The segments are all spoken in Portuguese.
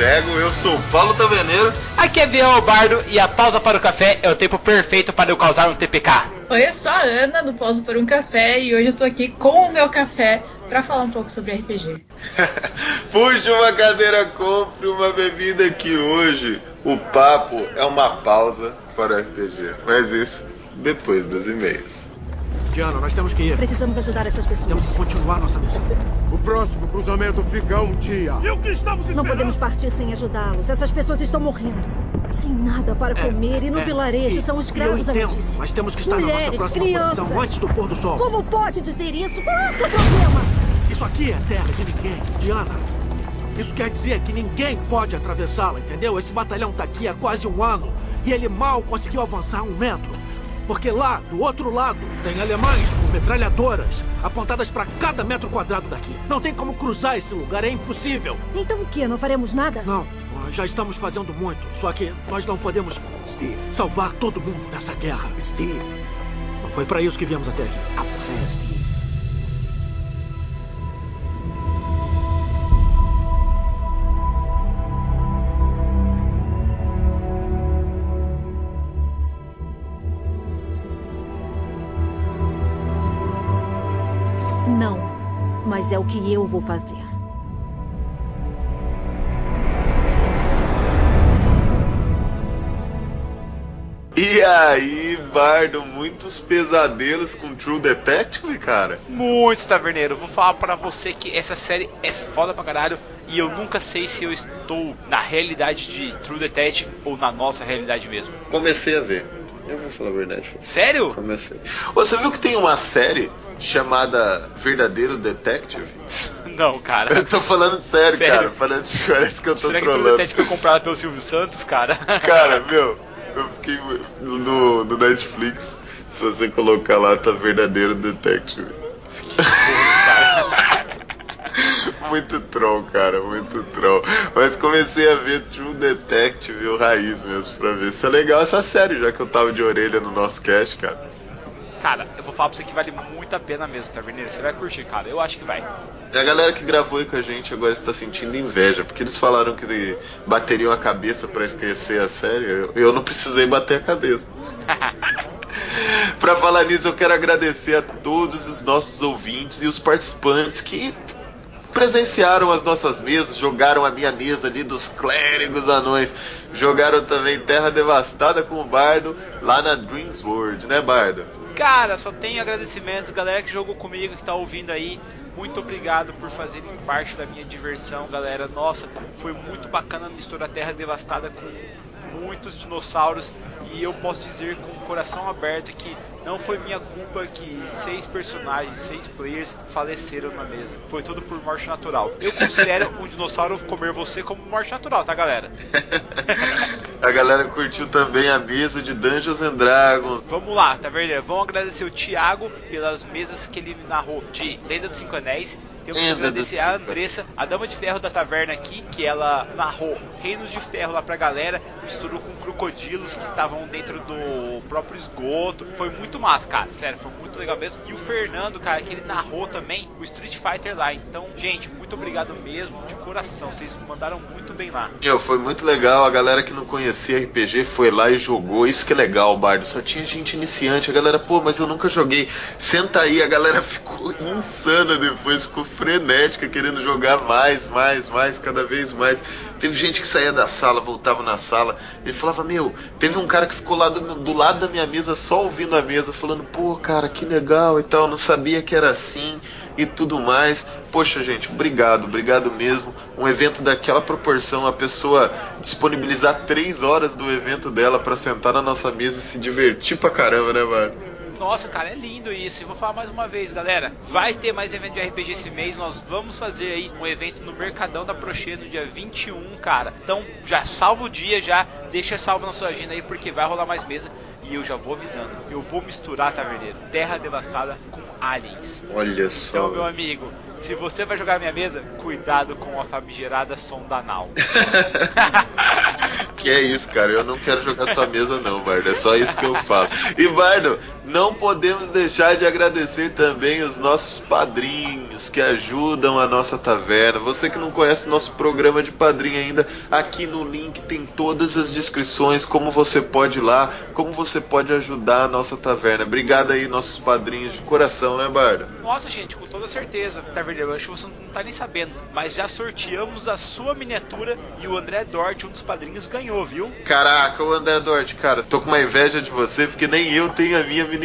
Cego. Eu sou o Paulo Taverneiro. Aqui é Biel Bardo e a pausa para o café é o tempo perfeito para eu causar um TPK. Oi, eu sou a Ana do Pausa para um Café e hoje eu tô aqui com o meu café para falar um pouco sobre RPG. Puxe uma cadeira, compre uma bebida que hoje o papo é uma pausa para o RPG. Mas isso depois dos e-mails. Diana, nós temos que ir. Precisamos ajudar essas pessoas. Temos que continuar nossa missão. O próximo cruzamento fica um dia. E o que estamos esperando? Não podemos partir sem ajudá-los. Essas pessoas estão morrendo. Sem nada para É, comer e no é, vilarejo e- são eu escravos entendo, alimentícios. Mas temos que estar Mulheres, na nossa próxima crianças. posição antes do pôr do sol. Como pode dizer isso? Qual é o seu problema? Isso aqui é terra de ninguém, Diana. Isso quer dizer que ninguém pode atravessá-la, entendeu? Esse batalhão tá aqui há quase um ano e ele mal conseguiu avançar um metro. Porque lá, do outro lado, tem alemães com metralhadoras apontadas para cada metro quadrado daqui. Não tem como cruzar esse lugar, é impossível. Então o que? Não faremos nada? Não, já estamos fazendo muito. Só que nós não podemos Steve, salvar todo mundo nessa guerra. Steve. Não foi para isso que viemos até aqui. Ah, Steve. É o que eu vou fazer. E aí, Bardo, muitos pesadelos com True Detective, cara? Muito taverneiro, vou falar pra você que essa série é foda pra caralho e eu nunca sei se eu estou na realidade de True Detective ou na nossa realidade mesmo. Comecei a ver. Eu vou falar a verdade. Sério? Comecei. Você viu que tem uma série chamada Verdadeiro Detective? Não, cara. Eu tô falando sério, Sério? cara. Parece, parece que eu tô Será que True trolando. Detective foi comprado pelo Silvio Santos, cara? Cara, meu, eu fiquei no, no Netflix. Se você colocar lá, tá Verdadeiro Detective. Muito troll, cara, muito troll. Mas comecei a ver True Detective, o raiz mesmo, pra ver se é legal essa série, já que eu tava de orelha no nosso cast, cara. Cara, eu vou falar pra você que vale muito a pena mesmo, Taverneiro. Você vai curtir, cara. Eu acho que vai. E a galera que gravou aí com a gente agora está sentindo inveja, porque eles falaram que bateriam a cabeça pra esquecer a série. Eu, eu não precisei bater a cabeça. Pra falar nisso, eu quero agradecer a todos os nossos ouvintes e os participantes que presenciaram as nossas mesas, jogaram a minha mesa ali dos clérigos anões, jogaram também Terra Devastada com o Bardo lá na Dreams World, né, Bardo? Cara, só tenho agradecimentos, galera que jogou comigo, que tá ouvindo aí. Muito obrigado por fazerem parte da minha diversão, galera. Nossa, foi muito bacana misturar Terra Devastada com muitos dinossauros. E eu posso dizer com o coração aberto que não foi minha culpa que seis personagens, seis players faleceram na mesa. Foi tudo por morte natural. Eu considero um dinossauro comer você como morte natural, tá, galera? A galera curtiu também a mesa de Dungeons and Dragons. Vamos lá, tá vendo? Vamos agradecer o Thiago pelas mesas que ele narrou de Lenda dos Cinco Anéis. Temos que Lenda agradecer a Andressa, a Dama de Ferro da Taverna aqui, que ela narrou Reinos de Ferro lá pra galera, misturou com crocodilos que estavam dentro do próprio esgoto. Foi muito massa, cara. Sério, foi muito legal mesmo. E o Fernando, cara, que ele narrou também o Street Fighter lá. Então, gente, muito obrigado mesmo, de coração. Vocês mandaram muito bem lá. Meu, foi muito legal. A galera que não conhecia RPG foi lá e jogou. Isso que é legal, Bardo. Só tinha gente iniciante. A galera, pô, mas eu nunca joguei. Senta aí. A galera ficou insana depois, ficou frenética, querendo jogar mais, mais, mais, cada vez mais. Teve gente que saía da sala, voltava na sala. Ele falava, meu, teve um cara que ficou lá do, do lado da minha mesa, só ouvindo a mesa, falando, pô, cara, que legal e tal. Não sabia que era assim e tudo mais. Poxa, gente, obrigado, obrigado mesmo. Um evento daquela proporção, a pessoa disponibilizar três horas do evento dela pra sentar na nossa mesa e se divertir pra caramba, né, mano? Nossa, cara, é lindo isso. Vou falar mais uma vez, galera. Vai ter mais evento de RPG esse mês. Nós vamos fazer aí um evento no Mercadão da Prochê no dia 21, cara. Então já salva o dia, já deixa salvo na sua agenda aí, porque vai rolar mais mesa. E eu já vou avisando. Eu vou misturar, Taverneiro, Terra Devastada com Aliens. Olha só. Então, meu amigo, se você vai jogar minha mesa, cuidado com a famigerada sonda anal. que é isso, cara. Eu não quero jogar sua mesa, não, Bardo. É só isso que eu falo. E, Bardo, não podemos deixar de agradecer também os nossos padrinhos que ajudam a nossa taverna. Você que não conhece o nosso programa de padrinho ainda, aqui no link tem todas as descrições, como você pode ir lá, como você pode ajudar a nossa taverna. Obrigado aí, nossos padrinhos de coração, né, Bardo? Nossa, gente, com toda certeza. Taverneiro, acho que você não tá nem sabendo, mas já sorteamos a sua miniatura e o André Dort, um dos padrinhos, ganhou, viu? Caraca, o André Dort, cara, tô com uma inveja de você, porque nem eu tenho a minha miniatura,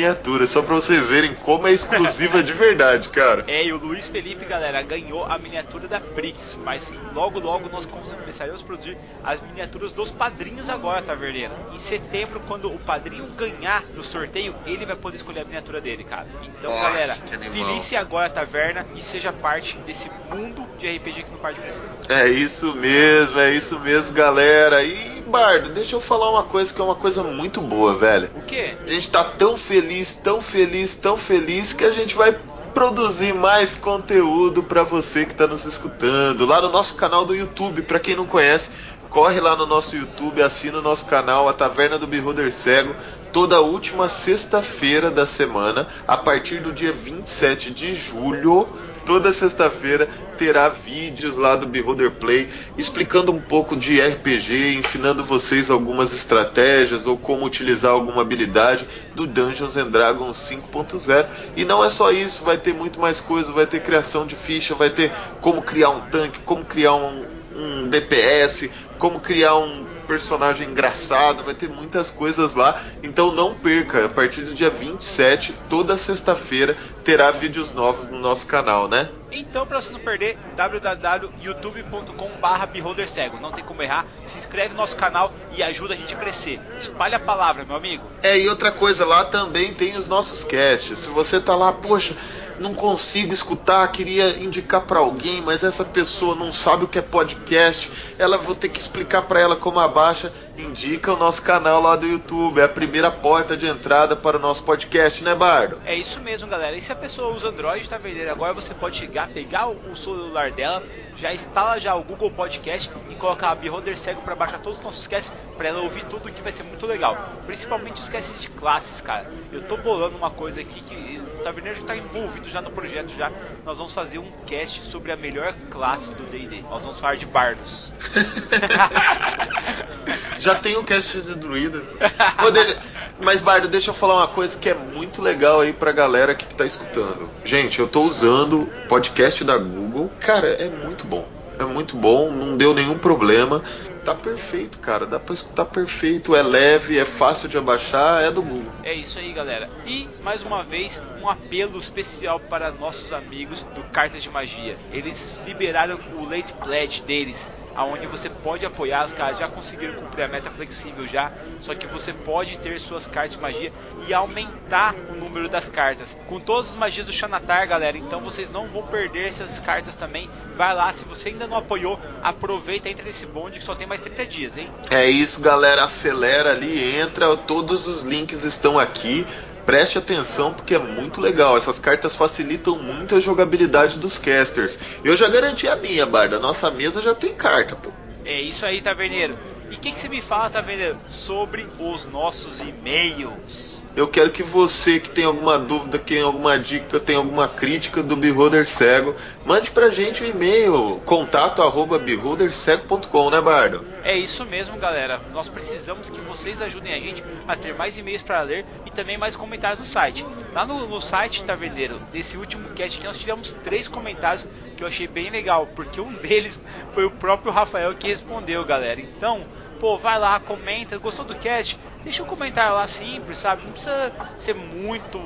só pra vocês verem como é exclusiva de verdade, cara. É, e o Luiz Felipe, galera, ganhou a miniatura da Brix, mas logo logo nós começaremos a produzir as miniaturas dos padrinhos agora, Taverneiro. Em setembro, quando o padrinho ganhar no sorteio, ele vai poder escolher a miniatura dele, cara. Então, Nossa, galera, felice agora a taverna e seja parte desse mundo de RPG que não parte de crescer. É isso mesmo, é isso mesmo, galera. E, Bardo, deixa eu falar uma coisa que é uma coisa muito boa, velho. O quê? A gente tá tão feliz, tão feliz, tão feliz que a gente vai produzir mais conteúdo pra você que tá nos escutando lá no nosso canal do YouTube. Pra quem não conhece, corre lá no nosso YouTube, assina o nosso canal, a Taverna do Beholder Cego, toda última sexta-feira da semana, a partir do dia 27 de julho. Toda sexta-feira terá vídeos lá do Beholder Play explicando um pouco de RPG, ensinando vocês algumas estratégias ou como utilizar alguma habilidade do Dungeons and Dragons 5.0. E não é só isso, vai ter muito mais coisa, vai ter criação de ficha, vai ter como criar um tanque, como criar um, um DPS, como criar um personagem engraçado, vai ter muitas coisas lá. Então não perca, a partir do dia 27, toda sexta-feira, terá vídeos novos no nosso canal, né? Então, pra você não perder, www.youtube.com.br Beholder Cego. Não tem como errar. Se inscreve no nosso canal e ajuda a gente a crescer. Espalha a palavra, meu amigo. É, e outra coisa, lá também tem os nossos casts. Se você tá lá, poxa, não consigo escutar, queria indicar para alguém, mas essa pessoa não sabe o que é podcast, ela vou ter que explicar para ela como abaixa. Indica o nosso canal lá do YouTube, é a primeira porta de entrada para o nosso podcast, né, Bardo? É isso mesmo, galera. E se a pessoa usa Android, tá vendendo agora, você pode chegar, pegar o celular dela, já instala já o Google Podcast e colocar a Beholder Cego para baixar todos os nossos casts para ela ouvir tudo que vai ser muito legal. Principalmente os casts de classes, cara. Eu tô bolando uma coisa aqui que Taverneiro já tá envolvido já no projeto já. Nós vamos fazer um cast sobre a melhor classe do D&D. Nós vamos falar de bardos. Já tem o cast de druida. Pô, deixa- Mas, Bardo, deixa eu falar uma coisa que é muito legal aí pra galera que tá escutando. Gente, eu tô usando podcast da Google. Cara, é muito bom. É muito bom, não deu nenhum problema. Tá perfeito, cara. Dá pra escutar perfeito. É leve, é fácil de abaixar, é do Google. É isso aí, galera. E mais uma vez, um apelo especial para nossos amigos do Cartas de Magia. Eles liberaram o late pledge deles, aonde você pode apoiar. Os caras já conseguiram cumprir a meta flexível já, só que você pode ter suas cartas de magia e aumentar o número das cartas. Com todas as magias do Xanatar, galera, então vocês não vão perder essas cartas também. Vai lá, se você ainda não apoiou, aproveita, entra nesse bonde que só tem mais 30 dias, hein? É isso, galera. Acelera ali, entra. Todos os links estão aqui. Preste atenção porque é muito legal. Essas cartas facilitam muito a jogabilidade dos casters. Eu já garanti a minha, Barda. Nossa mesa já tem carta, pô. É isso aí, Taverneiro. E o que, que você me fala, Taverneiro, sobre os nossos e-mails? Eu quero que você que tem alguma dúvida, que tem alguma dica, tem alguma crítica do Beholder Cego, mande pra gente o e-mail contato arroba beholdercego.com, né, Bardo? É isso mesmo, galera. Nós precisamos que vocês ajudem a gente a ter mais e-mails para ler e também mais comentários no site. Lá no, no site, Taverneiro, desse último cast aqui, nós tivemos três comentários que eu achei bem legal, porque um deles foi o próprio Rafael que respondeu, galera. Então, pô, vai lá, comenta, gostou do cast? Deixa um comentário lá simples, sabe? Não precisa ser muito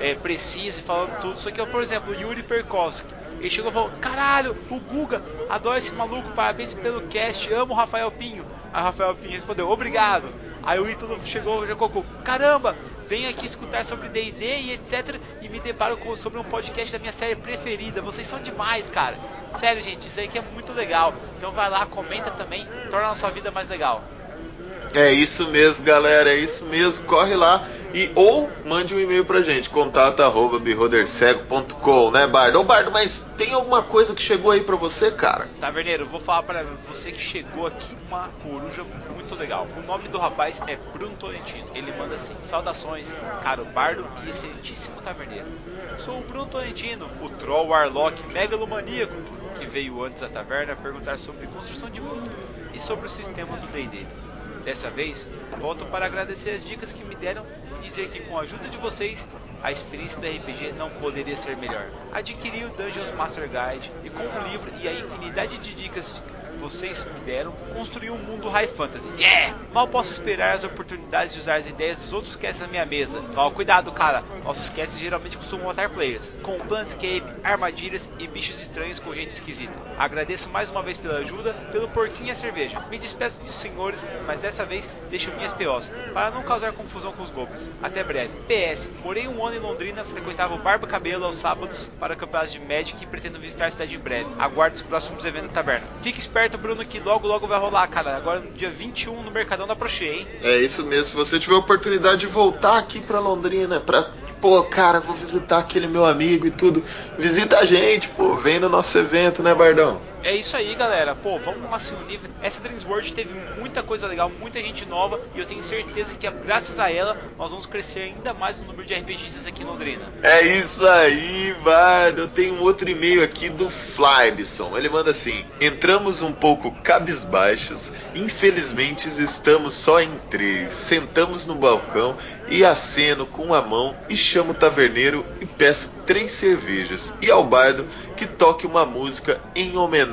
é, preciso e falando tudo. Só que, por exemplo, Yuri Perkowski. Ele chegou e falou: Caralho, o Guga, adoro esse maluco, parabéns pelo cast, amo o Rafael Pinho. Aí o Rafael Pinho respondeu: Obrigado. Aí o Ítalo chegou e já colocou: Caramba, venho aqui escutar sobre DD e etc. E me deparo com, sobre um podcast da minha série preferida. Vocês são demais, cara. Sério, gente, isso aí que é muito legal. Então vai lá, comenta também, torna a sua vida mais legal. É isso mesmo, galera, é isso mesmo. Corre lá E ou mande um e-mail pra gente, contato arroba beholdercego.com, né, Bardo? Ô Bardo, mas tem alguma coisa que chegou aí pra você, cara? Taverneiro, vou falar para você que chegou aqui uma coruja muito legal. O nome do rapaz é Bruno Tolentino. Ele manda assim: Saudações, caro bardo e excelentíssimo taverneiro. Sou o Bruno Tolentino, o troll warlock megalomaníaco que veio antes da taverna perguntar sobre construção de mundo e sobre o sistema do D&D. Dessa vez, volto para agradecer as dicas que me deram e dizer que com a ajuda de vocês, a experiência do RPG não poderia ser melhor. Adquiri o Dungeons Master Guide e com o livro e a infinidade de dicas vocês me deram, construí um mundo high fantasy. Yeah! Mal posso esperar as oportunidades de usar as ideias dos outros casts na minha mesa. Toma cuidado, cara. Nossos casts geralmente costumam matar players, com Planscape, armadilhas e bichos estranhos com gente esquisita. Agradeço mais uma vez pela ajuda, pelo porquinho e a cerveja. Me despeço dos senhores, mas dessa vez deixo minhas POs, para não causar confusão com os goblins. Até breve. PS, morei um ano em Londrina, frequentava o Barba Cabelo aos sábados para campeonatos de Magic e pretendo visitar a cidade em breve. Aguardo os próximos eventos da taberna. Fique esperto, Bruno, que logo logo vai rolar, cara. Agora no dia 21 no Mercadão da Prochê, hein? É isso mesmo, se você tiver a oportunidade de voltar aqui pra Londrina, pra. Pô, cara, vou visitar aquele meu amigo e tudo. Visita a gente, pô, vem no nosso evento, né, Bardão? É isso aí, galera. Pô, vamos lá se unir. Essa Dreams World teve muita coisa legal, muita gente nova e eu tenho certeza que graças a ela nós vamos crescer ainda mais o número de RPGistas aqui em Londrina. É isso aí, Bardo. Eu tenho outro e-mail aqui do Flybson. Ele manda assim: Entramos um pouco cabisbaixos. Infelizmente estamos só em três. Sentamos no balcão e aceno com a mão e chamo o taverneiro e peço três cervejas. E ao bardo que toque uma música em homenagem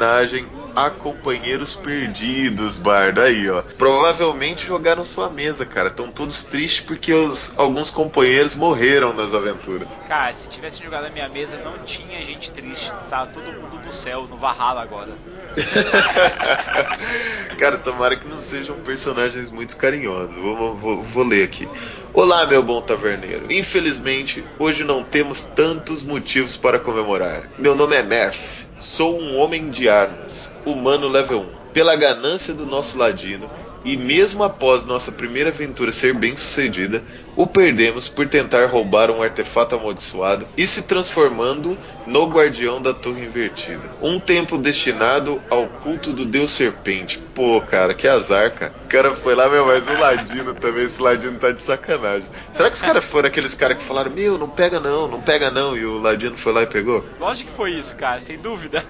a companheiros perdidos, Bardo. Aí, ó. Provavelmente jogaram sua mesa, cara. Estão todos tristes porque os, alguns companheiros morreram nas aventuras. Cara, se tivesse jogado na minha mesa, não tinha gente triste. Tá todo mundo no céu, no Valhalla agora. cara, tomara que não sejam personagens muito carinhosos. Vou, vou, vou ler aqui. Olá, meu bom taverneiro. Infelizmente, hoje não temos tantos motivos para comemorar. Meu nome é Murph. Sou um homem de armas, humano level 1. Pela ganância do nosso ladino, e mesmo após nossa primeira aventura ser bem sucedida, o perdemos por tentar roubar um artefato amaldiçoado e se transformando no guardião da torre invertida. Um tempo destinado ao culto do deus serpente. Pô, cara, que azar, cara. O cara foi lá, meu, mas o ladino também, esse ladino tá de sacanagem. Será que os caras foram aqueles caras que falaram, meu, não pega não, não pega não, e o ladino foi lá e pegou? Lógico que foi isso, cara, sem dúvida.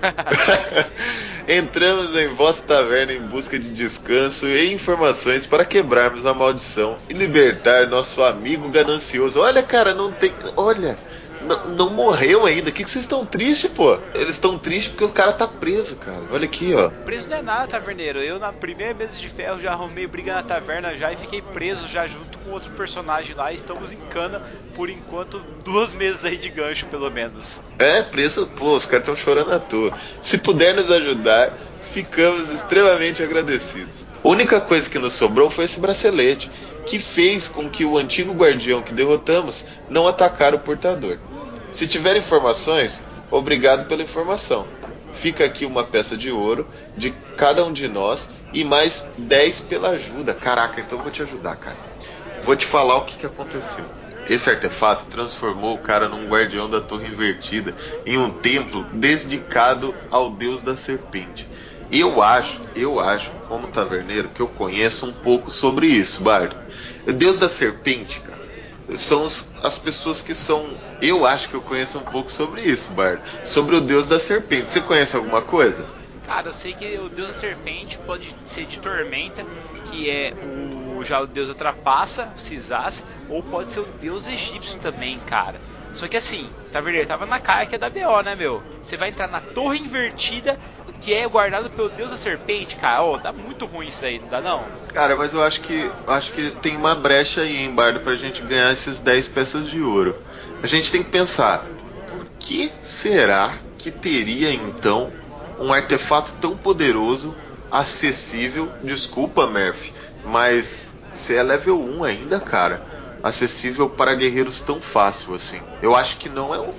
Entramos em vossa taverna em busca de descanso e informações para quebrarmos a maldição e libertar nosso amigo ganancioso. Olha, cara, não tem. Olha, não, não morreu ainda. O que, que vocês estão tristes, pô? Eles estão tristes porque o cara tá preso, cara. Olha aqui, ó. Preso não é nada, taverneiro. Eu, na primeira mesa de ferro, já arrumei briga na taverna já e fiquei preso já junto com outro personagem lá. Estamos em cana, por enquanto, duas mesas aí de gancho, pelo menos. É, preso, pô, os caras estão chorando à toa. Se puder nos ajudar, ficamos extremamente agradecidos. A única coisa que nos sobrou foi esse bracelete, que fez com que o antigo guardião que derrotamos não atacara o portador. Se tiver informações, obrigado pela informação. Fica aqui uma peça de ouro de cada um de nós e mais 10 pela ajuda. Caraca, então eu vou te ajudar, cara. Vou te falar o que, que aconteceu. Esse artefato transformou o cara num guardião da torre invertida em um templo dedicado ao deus da serpente. Eu acho, eu acho, como taverneiro, que eu conheço um pouco sobre isso, Bardo. Deus da serpente, cara, são as pessoas que são. Eu acho que eu conheço um pouco sobre isso, Bardo. Sobre o deus da serpente. Você conhece alguma coisa? Cara, eu sei que o deus da serpente pode ser de tormenta, que é o já o deus da trapaça, o Cisás, ou pode ser o deus egípcio também, cara. Só que assim, taverneiro, tava na cara que é da BO, né, meu? Você vai entrar na torre invertida, que é guardado pelo deus da serpente, cara. Ó, oh, dá muito ruim isso aí, não dá não? Cara, mas eu acho que acho que tem uma brecha aí em Bardo pra gente ganhar esses 10 peças de ouro. A gente tem que pensar, por que será que teria então um artefato tão poderoso, acessível, desculpa, Murphy, mas você é level 1 ainda, cara, acessível para guerreiros tão fácil assim. Eu acho que não é um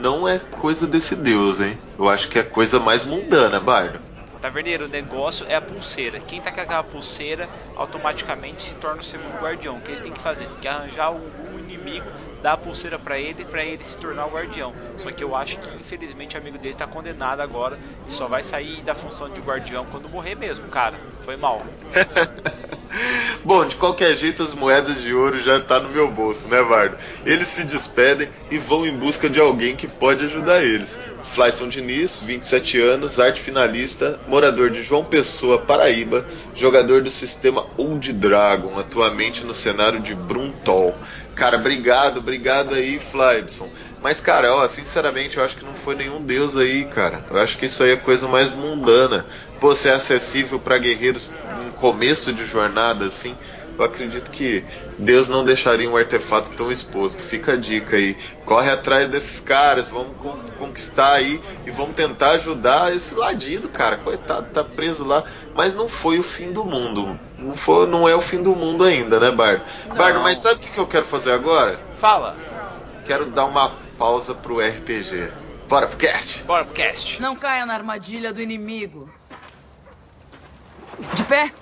não é coisa desse deus, hein? Eu acho que é coisa mais mundana, Bardo. Taverneiro, o negócio é a pulseira. Quem tá com aquela pulseira automaticamente se torna o segundo guardião. O que eles têm que fazer? Tem que arranjar um, um inimigo, dar a pulseira para ele, para ele se tornar o guardião. Só que eu acho que infelizmente o amigo dele está condenado agora e só vai sair da função de guardião quando morrer mesmo, cara. Foi mal. Bom, de qualquer jeito, as moedas de ouro já tá no meu bolso, né, Vardo? Eles se despedem e vão em busca de alguém que pode ajudar eles. Flyson Diniz, 27 anos, arte finalista, morador de João Pessoa, Paraíba, jogador do sistema Old Dragon, atualmente no cenário de Bruntol. Cara, obrigado, obrigado aí, Flydson. Mas, cara, ó, sinceramente, eu acho que não foi nenhum deus aí, cara. Eu acho que isso aí é coisa mais mundana. Pô, ser acessível para guerreiros em começo de jornada, assim eu acredito que Deus não deixaria um artefato tão exposto. Fica a dica aí. Corre atrás desses caras, vamos conquistar aí e vamos tentar ajudar esse ladino, cara. Coitado, tá preso lá. Mas não foi o fim do mundo. Não, foi, não é o fim do mundo ainda, né, Bardo? Não. Bardo, mas sabe o que eu quero fazer agora? Fala. Quero dar uma pausa pro RPG. Bora pro cast! Bora pro cast! Não caia na armadilha do inimigo. De pé!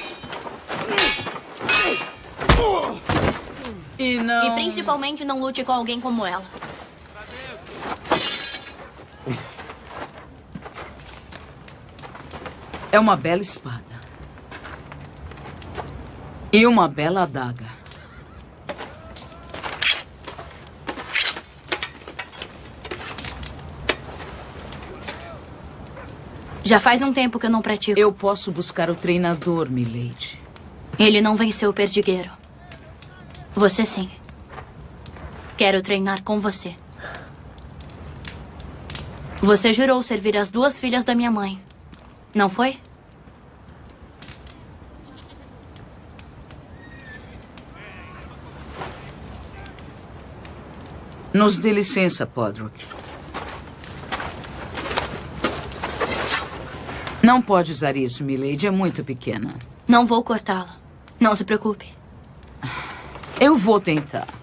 E não. E principalmente não lute com alguém como ela. É uma bela espada. E uma bela adaga. Já faz um tempo que eu não pratico. Eu posso buscar o treinador, Milady. Ele não venceu o perdigueiro. Você sim. Quero treinar com você. Você jurou servir as duas filhas da minha mãe. Não foi? Nos dê licença, Podrick. Não pode usar isso, Milady. É muito pequena. Não vou cortá-la. Não se preocupe. Eu vou tentar.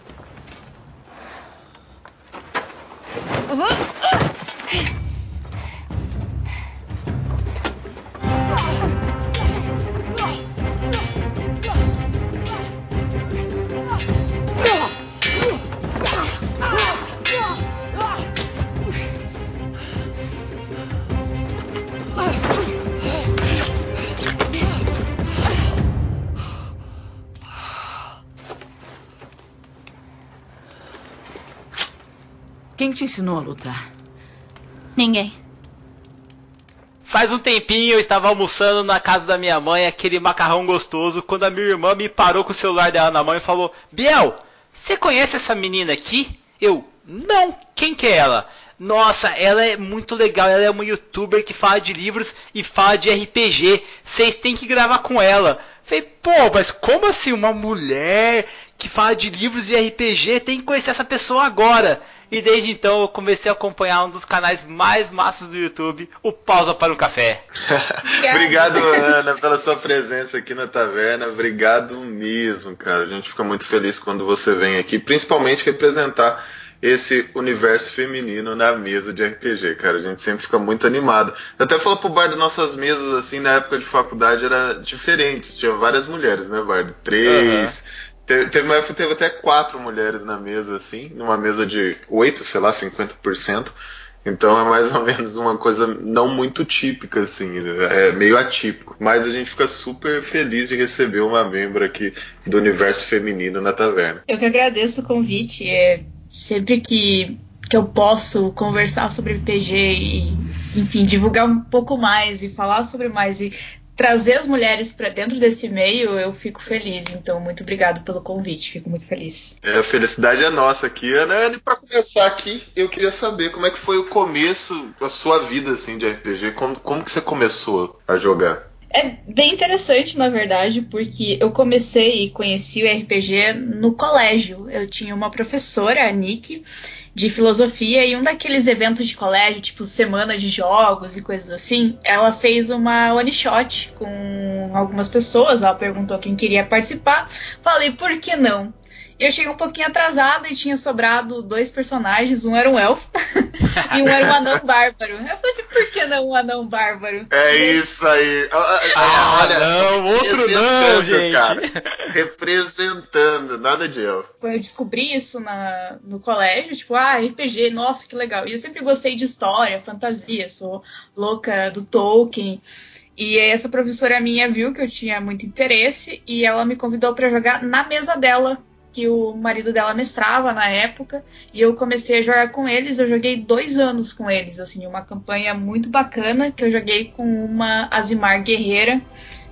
Te ensinou a lutar? Ninguém. Faz um tempinho eu estava almoçando na casa da minha mãe, aquele macarrão gostoso, quando a minha irmã me parou com o celular dela na mão e falou: Biel, você conhece essa menina aqui? Eu, não, quem que é ela? Nossa, ela é muito legal, ela é uma youtuber que fala de livros e fala de RPG. Vocês têm que gravar com ela. Falei, pô, mas como assim uma mulher que fala de livros e RPG tem que conhecer essa pessoa agora? E desde então eu comecei a acompanhar um dos canais mais massas do YouTube, o Pausa para um Café. Obrigado, Ana, pela sua presença aqui na taverna. Obrigado mesmo, cara. A gente fica muito feliz quando você vem aqui, principalmente representar esse universo feminino na mesa de RPG, cara. A gente sempre fica muito animado. Eu até falo pro Bardo, nossas mesas, assim, na época de faculdade, era diferentes. Tinha várias mulheres, né, Bardo? Três. Uhum Teve, teve uma teve até quatro mulheres na mesa, assim, numa mesa de oito, sei lá, 50%. Então é mais ou menos uma coisa não muito típica, assim, é meio atípico. Mas a gente fica super feliz de receber uma membro aqui do universo feminino na taverna. Eu que agradeço o convite. É, sempre que, que eu posso conversar sobre RPG e, enfim, divulgar um pouco mais e falar sobre mais e trazer as mulheres para dentro desse meio, eu fico feliz. Então, muito obrigado pelo convite, fico muito feliz. É, a felicidade é nossa aqui, Ana. E para começar aqui, eu queria saber como é que foi o começo da sua vida assim de RPG, como, como que você começou a jogar? É bem interessante, na verdade, porque eu comecei e conheci o RPG no colégio. Eu tinha uma professora, a Nick, de filosofia e um daqueles eventos de colégio, tipo semana de jogos e coisas assim, ela fez uma one shot com algumas pessoas, ela perguntou quem queria participar, falei por que não? E eu cheguei um pouquinho atrasada e tinha sobrado dois personagens, um era um elfo e um era um anão bárbaro. Eu falei assim, por que não um anão bárbaro? É isso aí. Ah, Olha, não, outro não, gente. Cara, representando, nada de elfo. Quando eu descobri isso na, no colégio, tipo, ah, RPG, nossa, que legal. E eu sempre gostei de história, fantasia, sou louca do Tolkien. E essa professora minha viu que eu tinha muito interesse e ela me convidou para jogar na mesa dela, que o marido dela mestrava na época, e eu comecei a jogar com eles. Eu joguei dois anos com eles, assim, uma campanha muito bacana que eu joguei com uma Azimar guerreira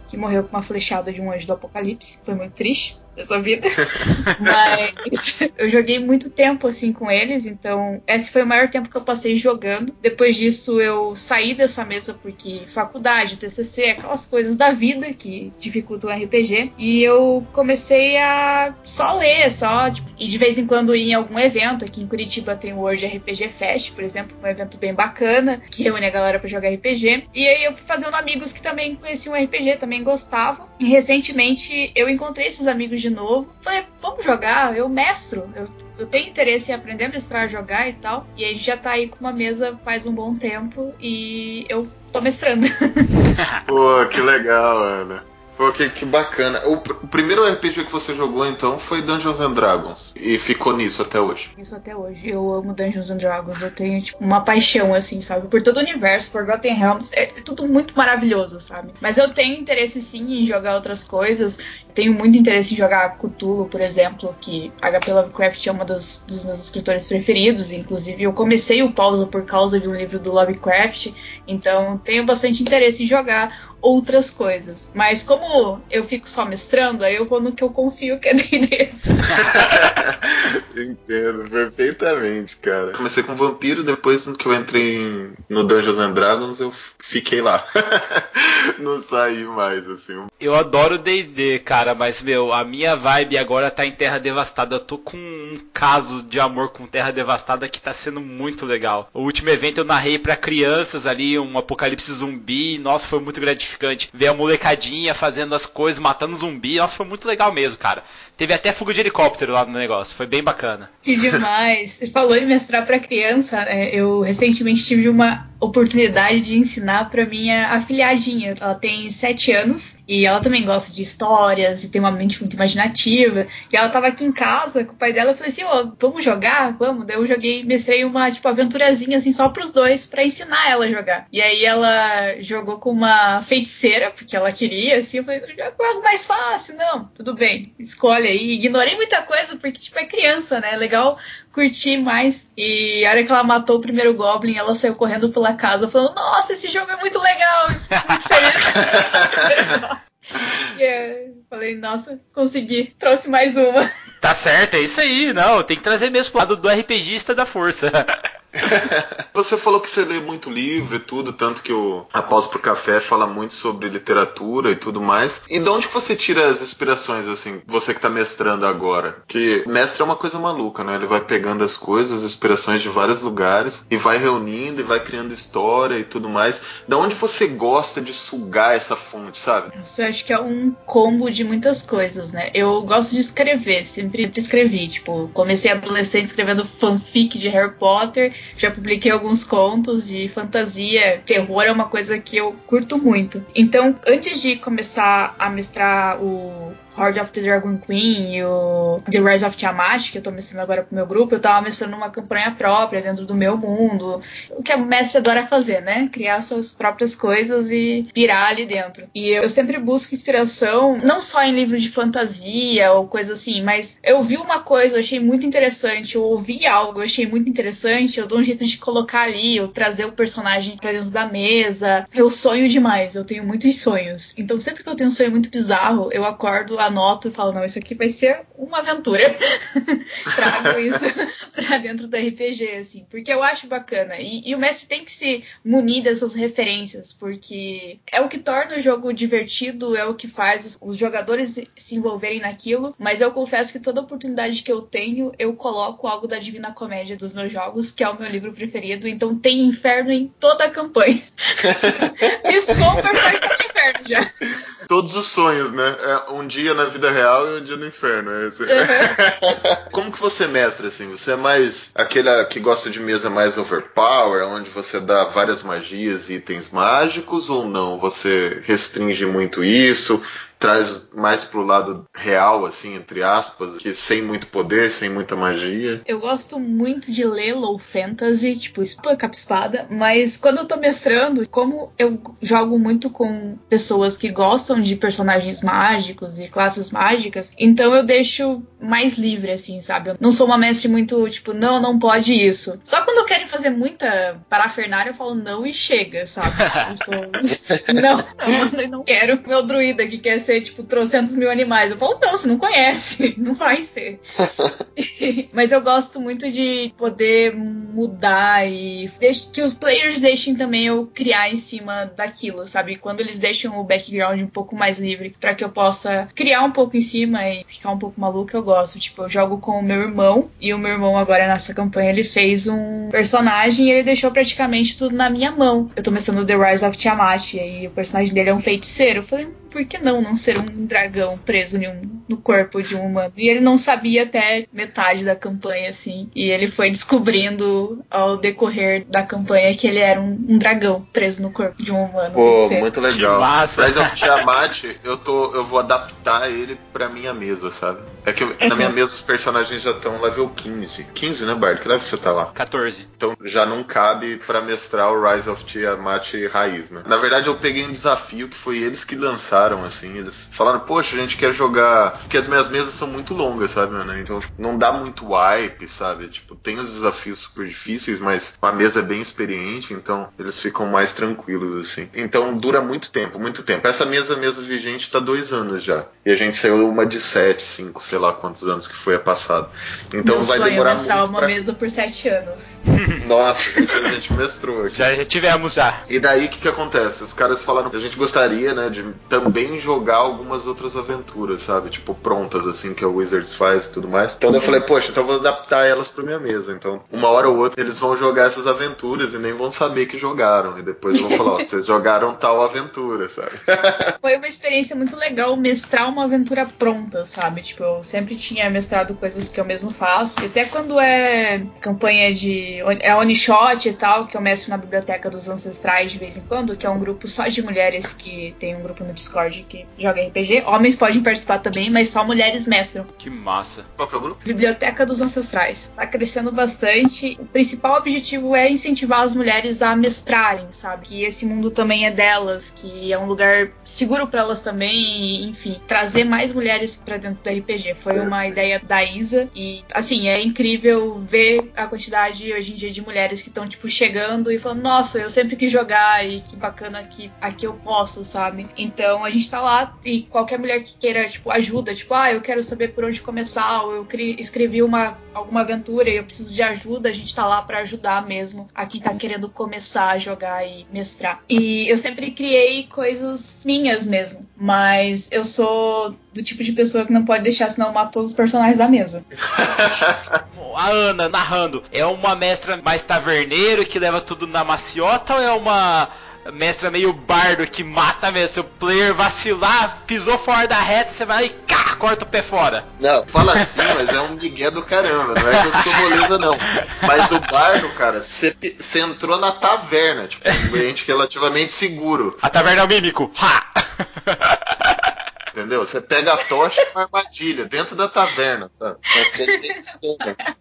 que morreu com uma flechada de um anjo do apocalipse. Foi muito triste dessa vida. Mas eu joguei muito tempo assim com eles, então esse foi o maior tempo que eu passei jogando. Depois disso eu saí dessa mesa porque faculdade, TCC, aquelas coisas da vida que dificultam o RPG, e eu comecei a só ler, só tipo, e de vez em quando ir em algum evento. Aqui em Curitiba tem o World RPG Fest, por exemplo, um evento bem bacana que reúne a galera para jogar RPG. E aí eu fui fazendo amigos que também conheciam RPG, também gostavam. E recentemente eu encontrei esses amigos de novo. Falei, vamos jogar, eu mestro, eu, eu tenho interesse em aprender a mestrar, jogar e tal. E a gente já tá aí com uma mesa faz um bom tempo e eu tô mestrando. Pô, que legal, Ana. Pô, que, que bacana. O, o, primeiro RPG que você jogou, então, foi Dungeons and Dragons. E ficou nisso até hoje. Isso até hoje. Eu amo Dungeons and Dragons. Eu tenho, tipo, uma paixão, assim, sabe? Por todo o universo, Forgotten Realms. É tudo muito maravilhoso, sabe? Mas eu tenho interesse, sim, em jogar outras coisas. Tenho muito interesse em jogar Cthulhu, por exemplo, que HP Lovecraft é uma dos meus escritores preferidos. Inclusive, eu comecei o pausa por causa de um livro do Lovecraft. Então, tenho bastante interesse em jogar outras coisas. Mas como eu fico só mestrando, aí eu vou no que eu confio que é D&D. Entendo perfeitamente, cara. Comecei com vampiro, depois que eu entrei no Dungeons and Dragons, eu fiquei lá. Não saí mais, assim. Eu adoro D&D, cara, mas, meu, a minha vibe agora tá em Terra Devastada. Eu tô com um caso de amor com Terra Devastada que tá sendo muito legal. O último evento eu narrei para crianças ali, um apocalipse zumbi. Nossa, foi muito gratificante ver a molecadinha fazendo as coisas, matando zumbi. Nossa, foi muito legal mesmo, cara. Teve até fuga de helicóptero lá no negócio, foi bem bacana. Que demais! Você falou em mestrar para criança, né? eu recentemente tive uma oportunidade de ensinar para minha afilhadinha. Ela tem sete anos e ela também gosta de histórias e tem uma mente muito imaginativa. E ela tava aqui em casa com o pai dela. Eu falei assim: oh, vamos jogar? Vamos. Daí eu joguei, mestrei uma tipo aventurazinha assim só pros dois para ensinar ela a jogar. E aí ela jogou com uma feiticeira porque ela queria. Assim, eu falei: joga algo mais fácil. Não, tudo bem, escolhe aí. Ignorei muita coisa porque tipo é criança, né? É legal curti mais. E a hora que ela matou o primeiro Goblin, ela saiu correndo pela casa falando: Nossa, esse jogo é muito legal! Muito feliz. e eu falei: Nossa, consegui, trouxe mais uma. Tá certo, é isso aí. Não, tem que trazer mesmo pro lado do RPGista da força. você falou que você lê muito livro e tudo, tanto que o Após pro Café fala muito sobre literatura e tudo mais. E de onde que você tira as inspirações, assim, você que tá mestrando agora? Que mestre é uma coisa maluca, né? Ele vai pegando as coisas, as inspirações de vários lugares e vai reunindo e vai criando história e tudo mais. Da onde você gosta de sugar essa fonte, sabe? Eu acho que é um combo de muitas coisas, né? Eu gosto de escrever, sempre escrevi. Tipo, comecei adolescente escrevendo fanfic de Harry Potter já publiquei alguns contos e fantasia, terror é uma coisa que eu curto muito. Então, antes de começar a mestrar o Horde of the Dragon Queen e o The Rise of Tiamat, que eu tô mestrando agora pro meu grupo, eu tava mestrando uma campanha própria dentro do meu mundo. O que a mestre adora fazer, né? Criar suas próprias coisas e pirar ali dentro. E eu sempre busco inspiração, não só em livros de fantasia ou coisa assim, mas eu vi uma coisa, eu achei muito interessante, eu ouvi algo, eu achei muito interessante, eu dou um jeito de colocar ali, eu trazer o personagem pra dentro da mesa. Eu sonho demais, eu tenho muitos sonhos. Então sempre que eu tenho um sonho muito bizarro, eu acordo anoto e falo, não, isso aqui vai ser uma aventura. Trago isso pra dentro do RPG, assim, porque eu acho bacana. E, e, o mestre tem que se munir dessas referências, porque é o que torna o jogo divertido, é o que faz os, jogadores se envolverem naquilo, mas eu confesso que toda oportunidade que eu tenho, eu coloco algo da Divina Comédia dos meus jogos, que é o meu livro preferido, então tem inferno em toda a campanha. Desculpa, faz inferno já. Todos os sonhos, né? É um dia na vida real e um dia no inferno. É esse. Como que você mestra, assim? Você é mais aquele que gosta de mesa mais overpower, onde você dá várias magias e itens mágicos, ou não? Você restringe muito isso? Traz mais pro lado real, assim, entre aspas, que sem muito poder, sem muita magia. Eu gosto muito de ler low fantasy, tipo, capa espada, mas quando eu tô mestrando, como eu jogo muito com pessoas que gostam de personagens mágicos e classes mágicas, então eu deixo mais livre, assim, sabe? Eu não sou uma mestre muito, tipo, não, não pode isso. Só quando querem fazer muita parafernália, eu falo não e chega, sabe? Eu sou... não, não, não quero. Meu druida que quer ser, tipo, trocentos mil animais. Eu falo, não, você não conhece, não vai ser. Mas eu gosto muito de poder mudar e que os players deixem também eu criar em cima daquilo, sabe? Quando eles deixam o background um pouco mais livre para que eu possa criar um pouco em cima e ficar um pouco maluco, eu gosto. Tipo, eu jogo com o meu irmão e o meu irmão agora nessa campanha ele fez um personagem e ele deixou praticamente tudo na minha mão. Eu tô começando The Rise of Tiamat e aí o personagem dele é um feiticeiro. Eu falei, por que não não ser um dragão preso um, no corpo de um humano? E ele não sabia até metade da campanha, assim. E ele foi descobrindo ao decorrer da campanha que ele era um, um dragão preso no corpo de um humano. Pô, muito legal. massa. Rise of Tiamat, eu, tô, eu vou adaptar ele pra minha mesa, sabe? É que eu, na minha mesa os personagens já estão level 15. 15, né, Bard? Que level você tá lá? 14. Então já não cabe pra mestrar o Rise of Tiamat raiz, né? Na verdade, eu peguei um desafio que foi eles que lançaram, assim. Eles falaram, poxa, a gente quer jogar. Porque as minhas mesas são muito longas, sabe, né? Então tipo, não dá muito wipe, sabe? Tipo, tem os desafios super difíceis, mas a mesa é bem experiente, então eles ficam mais tranquilos, assim. Então dura muito tempo, muito tempo. Essa mesa mesmo vigente tá dois anos já. E a gente saiu uma de sete, cinco, sei lá quantos anos que foi a passada. Então Meu vai sonho demorar é muito. uma pra- mesa por sete anos. Nossa, a gente mestrou aqui. Já, já tivemos já. E daí o que, que acontece? Os caras falaram que a gente gostaria, né, de também jogar algumas outras aventuras, sabe? Tipo, prontas, assim, que a Wizards faz e tudo mais. Então eu falei, poxa, então eu vou adaptar elas pra minha mesa. Então, uma hora ou outra, eles vão jogar essas aventuras e nem vão saber que jogaram. E depois vão falar, ó, vocês jogaram tal aventura, sabe? Foi uma experiência muito legal mestrar uma aventura pronta, sabe? Tipo, eu sempre tinha mestrado coisas que eu mesmo faço. E até quando é campanha de. É one shot e tal, que eu mestro na Biblioteca dos Ancestrais de vez em quando, que é um grupo só de mulheres que tem um grupo no Discord que joga RPG. Homens podem participar também, mas só mulheres mestram. Que massa. Qual que é o grupo? Biblioteca dos Ancestrais. Tá crescendo bastante. O principal objetivo é incentivar as mulheres a mestrarem, sabe? Que esse mundo também é delas, que é um lugar seguro para elas também, e, enfim, trazer mais mulheres para dentro do RPG. Foi uma Perfeito. ideia da Isa e assim, é incrível ver a quantidade hoje em dia de mulheres que estão tipo chegando e falando: "Nossa, eu sempre quis jogar e que bacana que aqui eu posso", sabe? Então a gente tá lá e qualquer mulher que queira tipo ajuda, tipo, ah, eu quero saber por onde começar, ou eu escrevi uma alguma aventura e eu preciso de ajuda, a gente tá lá para ajudar mesmo a quem tá querendo começar a jogar e mestrar. E eu sempre criei coisas minhas mesmo, mas eu sou do tipo de pessoa que não pode deixar senão mato todos os personagens da mesa. A Ana narrando, é uma mestra mais taverneiro que leva tudo na maciota ou é uma mestra meio bardo que mata mesmo? Se o player vacilar, pisou fora da reta, você vai lá e cá, corta o pé fora. Não, fala assim, mas é um migué do caramba. Não é que eu sou moleza, não. Mas o bardo, cara, você entrou na taverna, tipo, um ambiente relativamente seguro. A taverna é o mímico. Ha! Entendeu? Você pega a tocha e uma armadilha dentro da taverna, sabe?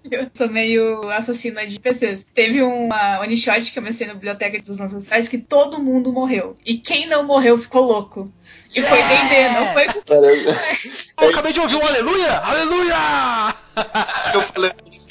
Eu sou meio assassina de PCs. Teve uma one shot que eu mestrei na biblioteca dos ancestrais que todo mundo morreu. E quem não morreu ficou louco. E foi D&D, não foi com Parece- Eu acabei de ouvir um aleluia! Aleluia! Eu falei,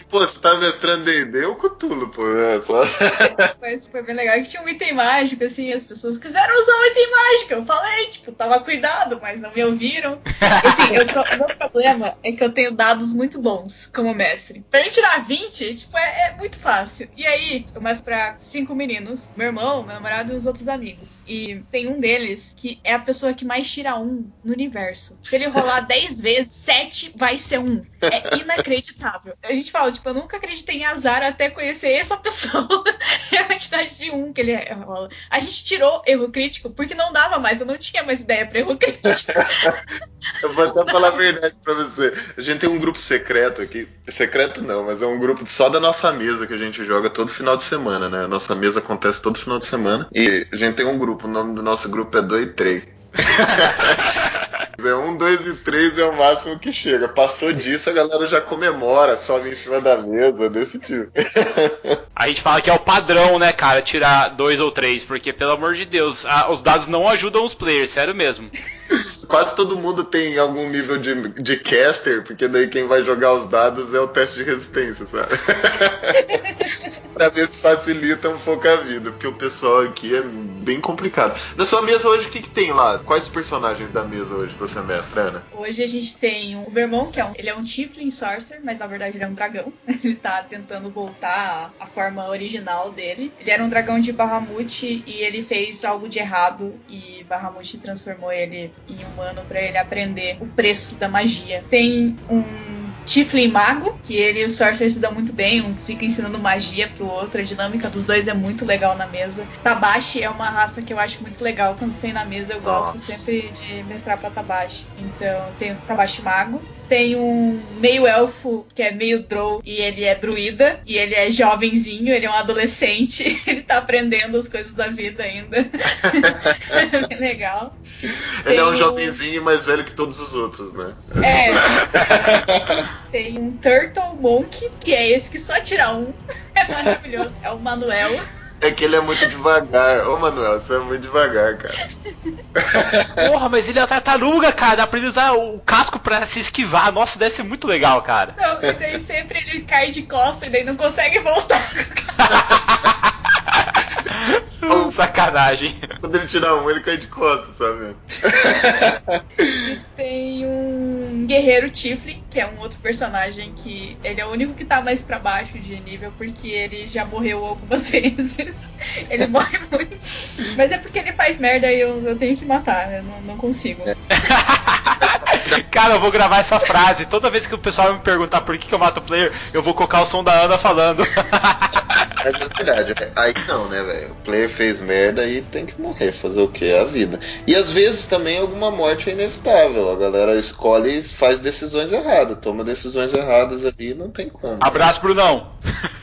pô, você tá mestrando D&D ou Cthulhu, pô? É só... Mas foi bem legal que tinha um item mágico, assim, as pessoas quiseram usar o item mágico. Eu falei, tipo, tava cuidado, mas não me ouviram. Assim, eu só, o meu problema é que eu tenho dados muito bons como mestre. Pra mim tirar 20, tipo, é, é muito fácil. E aí, eu mestro pra cinco meninos, meu irmão, meu namorado e os outros amigos. E tem um deles que é a pessoa que mais tira um no universo. Se ele rolar 10 vezes, 7 vai ser um. É inacreditável. A gente fala, tipo, eu nunca acreditei em azar até conhecer essa pessoa. é a quantidade de um que ele rola. A gente tirou erro crítico porque não dava mais, eu não tinha mais ideia pra erro crítico. eu vou até falar a verdade pra você. A gente tem um grupo secreto aqui. Secreto não, mas é um grupo só da nossa mesa que a gente joga todo final de semana, né? A nossa mesa acontece todo final de semana. E a gente tem um grupo, o nome do nosso grupo é 2 e 3. É um, dois e três é o máximo que chega. Passou disso, a galera já comemora, sobe em cima da mesa, desse tipo. A gente fala que é o padrão, né, cara, tirar dois ou três, porque, pelo amor de Deus, a, os dados não ajudam os players, sério mesmo. Quase todo mundo tem algum nível de, de caster, porque daí quem vai jogar os dados é o teste de resistência, sabe? pra ver se facilita um pouco a vida, porque o pessoal aqui é bem complicado. Na sua mesa hoje, o que, que tem lá? Quais os personagens da mesa hoje você mestra, Ana? Hoje a gente tem o Vermont, que é um, ele é um Tiflin Sorcerer, mas na verdade ele é um dragão. ele tá tentando voltar à forma original dele. Ele era um dragão de Bahamut e ele fez algo de errado e Bahamut transformou ele em humano para ele aprender o preço da magia. Tem um Tiflin Mago, que ele e o Sorcerer se dão muito bem, um fica ensinando magia pro outro, a dinâmica dos dois é muito legal na mesa. Tabashi é uma raça que eu acho muito legal quando tem na mesa, eu gosto Nossa. sempre de mestrar pra Tabashi. Então tem o Tabashi Mago. Tem um meio elfo que é meio drow e ele é druida e ele é jovenzinho, ele é um adolescente, ele tá aprendendo as coisas da vida ainda. é bem legal. Ele é um Tem o- jovenzinho mais velho que todos os outros, né? É. Tem um Turtle Monk, que é esse que só tira um. É maravilhoso. É o Manuel. É que ele é muito devagar. Ô, Manuel, você é muito devagar, cara. Porra, mas ele é uma tartaruga, cara, dá pra ele usar o casco pra se esquivar. Nossa, deve ser muito legal, cara. Não, e daí sempre ele cai de costa e daí não consegue voltar. Sacanagem. Quando ele tirar um, ele cai de costas, sabe? Tem guerreiro Tiflin, que é um outro personagem que ele é o único que tá mais pra baixo de nível, porque ele já morreu algumas vezes. ele morre muito. Mas é porque ele faz merda e eu, eu tenho que matar, eu não, não consigo. Cara, eu vou gravar essa frase. Toda vez que o pessoal me perguntar por que, que eu mato o player, eu vou colocar o som da Ana falando. Mas é verdade, né? aí não, né, velho? O player fez merda e tem que morrer, fazer o que? É a vida. E às vezes também alguma morte é inevitável. A galera escolhe e faz decisões erradas, toma decisões erradas ali e não tem como. Abraço, Brunão.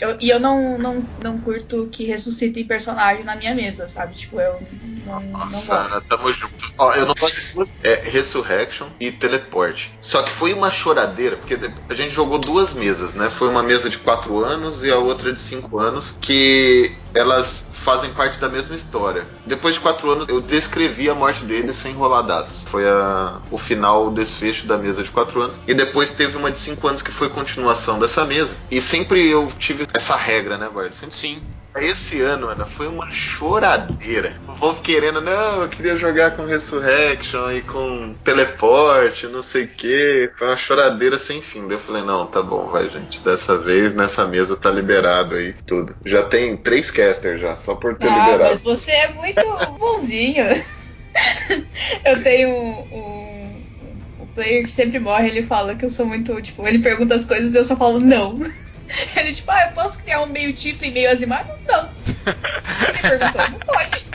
Eu- e eu não, não, não curto que ressuscitem personagem na minha mesa, sabe? Tipo, eu não, não Nossa, Ana, gosto. tamo junto. Ó, eu não gosto de. É Resurrection e Teleporte. Só que foi uma choradeira, porque a gente jogou duas mesas, né? Foi uma mesa de 4 anos e a outra de 5 anos, que elas fazem parte da mesma história. Depois de 4 anos, eu descrevi a morte deles sem rolar dados. Foi a, o final, o desfecho da mesa de 4 anos. E depois teve uma de 5 anos que foi continuação dessa mesa. E sempre eu tive essa regra, né, Bart? Sempre Sim. Esse ano, Ana, foi uma choradeira. O povo querendo, não, eu queria jogar com Resurrection e com Teleporte, não sei o que. Foi uma choradeira sem fim. Daí eu falei, não, tá bom, vai, gente. Dessa vez, nessa mesa tá liberado aí tudo. Já tem três casters já, só por ter Ah, liberado. mas você é muito bonzinho. eu tenho um, um, um player que sempre morre, ele fala que eu sou muito, tipo, ele pergunta as coisas e eu só falo não. Ele, tipo, ah, eu posso criar um meio Tiflin e meio Azimar? Não. Ele perguntou, não pode.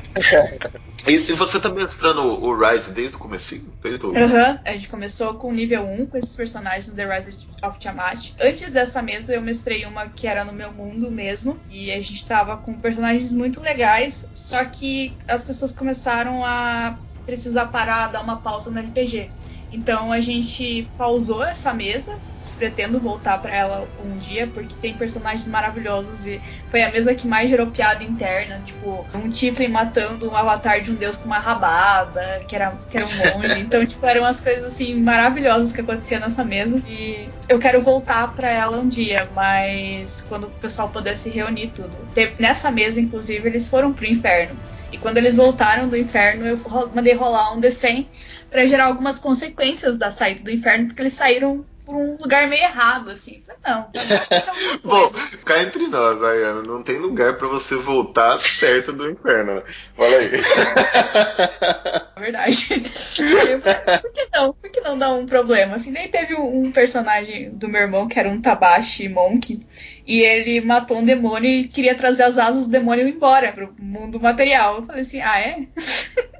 E, você tá mestrando o, Rise desde o comecinho? Desde o... Aham, a gente começou com nível 1, com esses personagens no The Rise of Tiamat. Antes dessa mesa, eu mestrei uma que era no meu mundo mesmo. E a gente tava com personagens muito legais. Só que as pessoas começaram a precisar parar, dar uma pausa no RPG. Então a gente pausou essa mesa. Pretendo voltar pra ela um dia, porque tem personagens maravilhosos e foi a mesa que mais gerou piada interna. Tipo, um Tiflin matando um avatar de um deus com uma rabada, que era, que era um monge. Então, tipo, eram umas coisas assim maravilhosas que aconteciam nessa mesa. E eu quero voltar pra ela um dia, mas quando o pessoal puder se reunir tudo. Nessa mesa, inclusive, eles foram pro inferno. E quando eles voltaram do inferno, eu mandei rolar um D100 pra gerar algumas consequências da saída do inferno, porque eles saíram por um lugar meio errado, assim. Falei, não, tá bom, cá entre nós, Ayana, não tem lugar pra você voltar certo do inferno. né? Fala aí. na verdade. Eu falei, por que não? Por que não dar um problema? Assim, nem teve um, um personagem do meu irmão que era um Tabashi Monk e ele matou um demônio e queria trazer as asas do demônio embora pro mundo material. Eu falei assim, ah, é?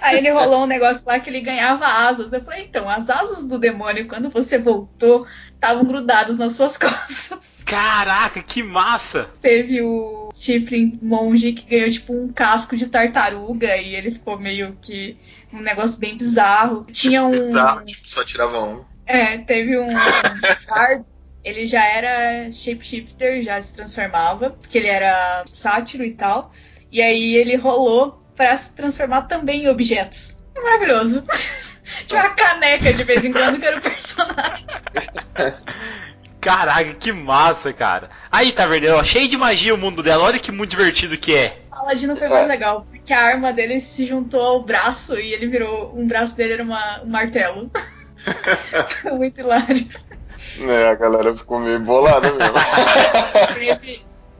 Aí ele rolou um negócio lá que ele ganhava asas. Eu falei, então, as asas do demônio, quando você voltou, estavam grudadas nas suas costas. Caraca, que massa! Teve o Chifrin Monge que ganhou tipo um casco de tartaruga e ele ficou meio que um negócio bem bizarro. Tinha um. Bizarro, tipo, só tirava um. É, teve um. Ele já era shapeshifter, já se transformava, porque ele era sátiro e tal. E aí ele rolou para se transformar também em objetos. É maravilhoso. Tinha uma caneca de vez em quando que era o personagem. Caraca, que massa, cara. Aí, tá vendo? Ó, cheio de magia o mundo dela. Olha que muito divertido que é. O Paladino foi mais legal, porque a arma dele se juntou ao braço e ele virou. Um braço dele era uma, um martelo. muito hilário. É, a galera ficou meio bolada mesmo.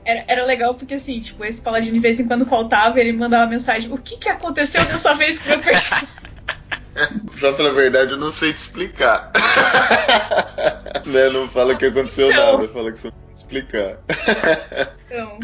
Era, era, legal porque, assim, tipo, esse paladino de vez em quando faltava ele mandava mensagem: O que que aconteceu dessa vez com meu personagem? pra falar a verdade, eu não sei te explicar. né? Não fala que aconteceu então... nada, fala que pode explicar. Então.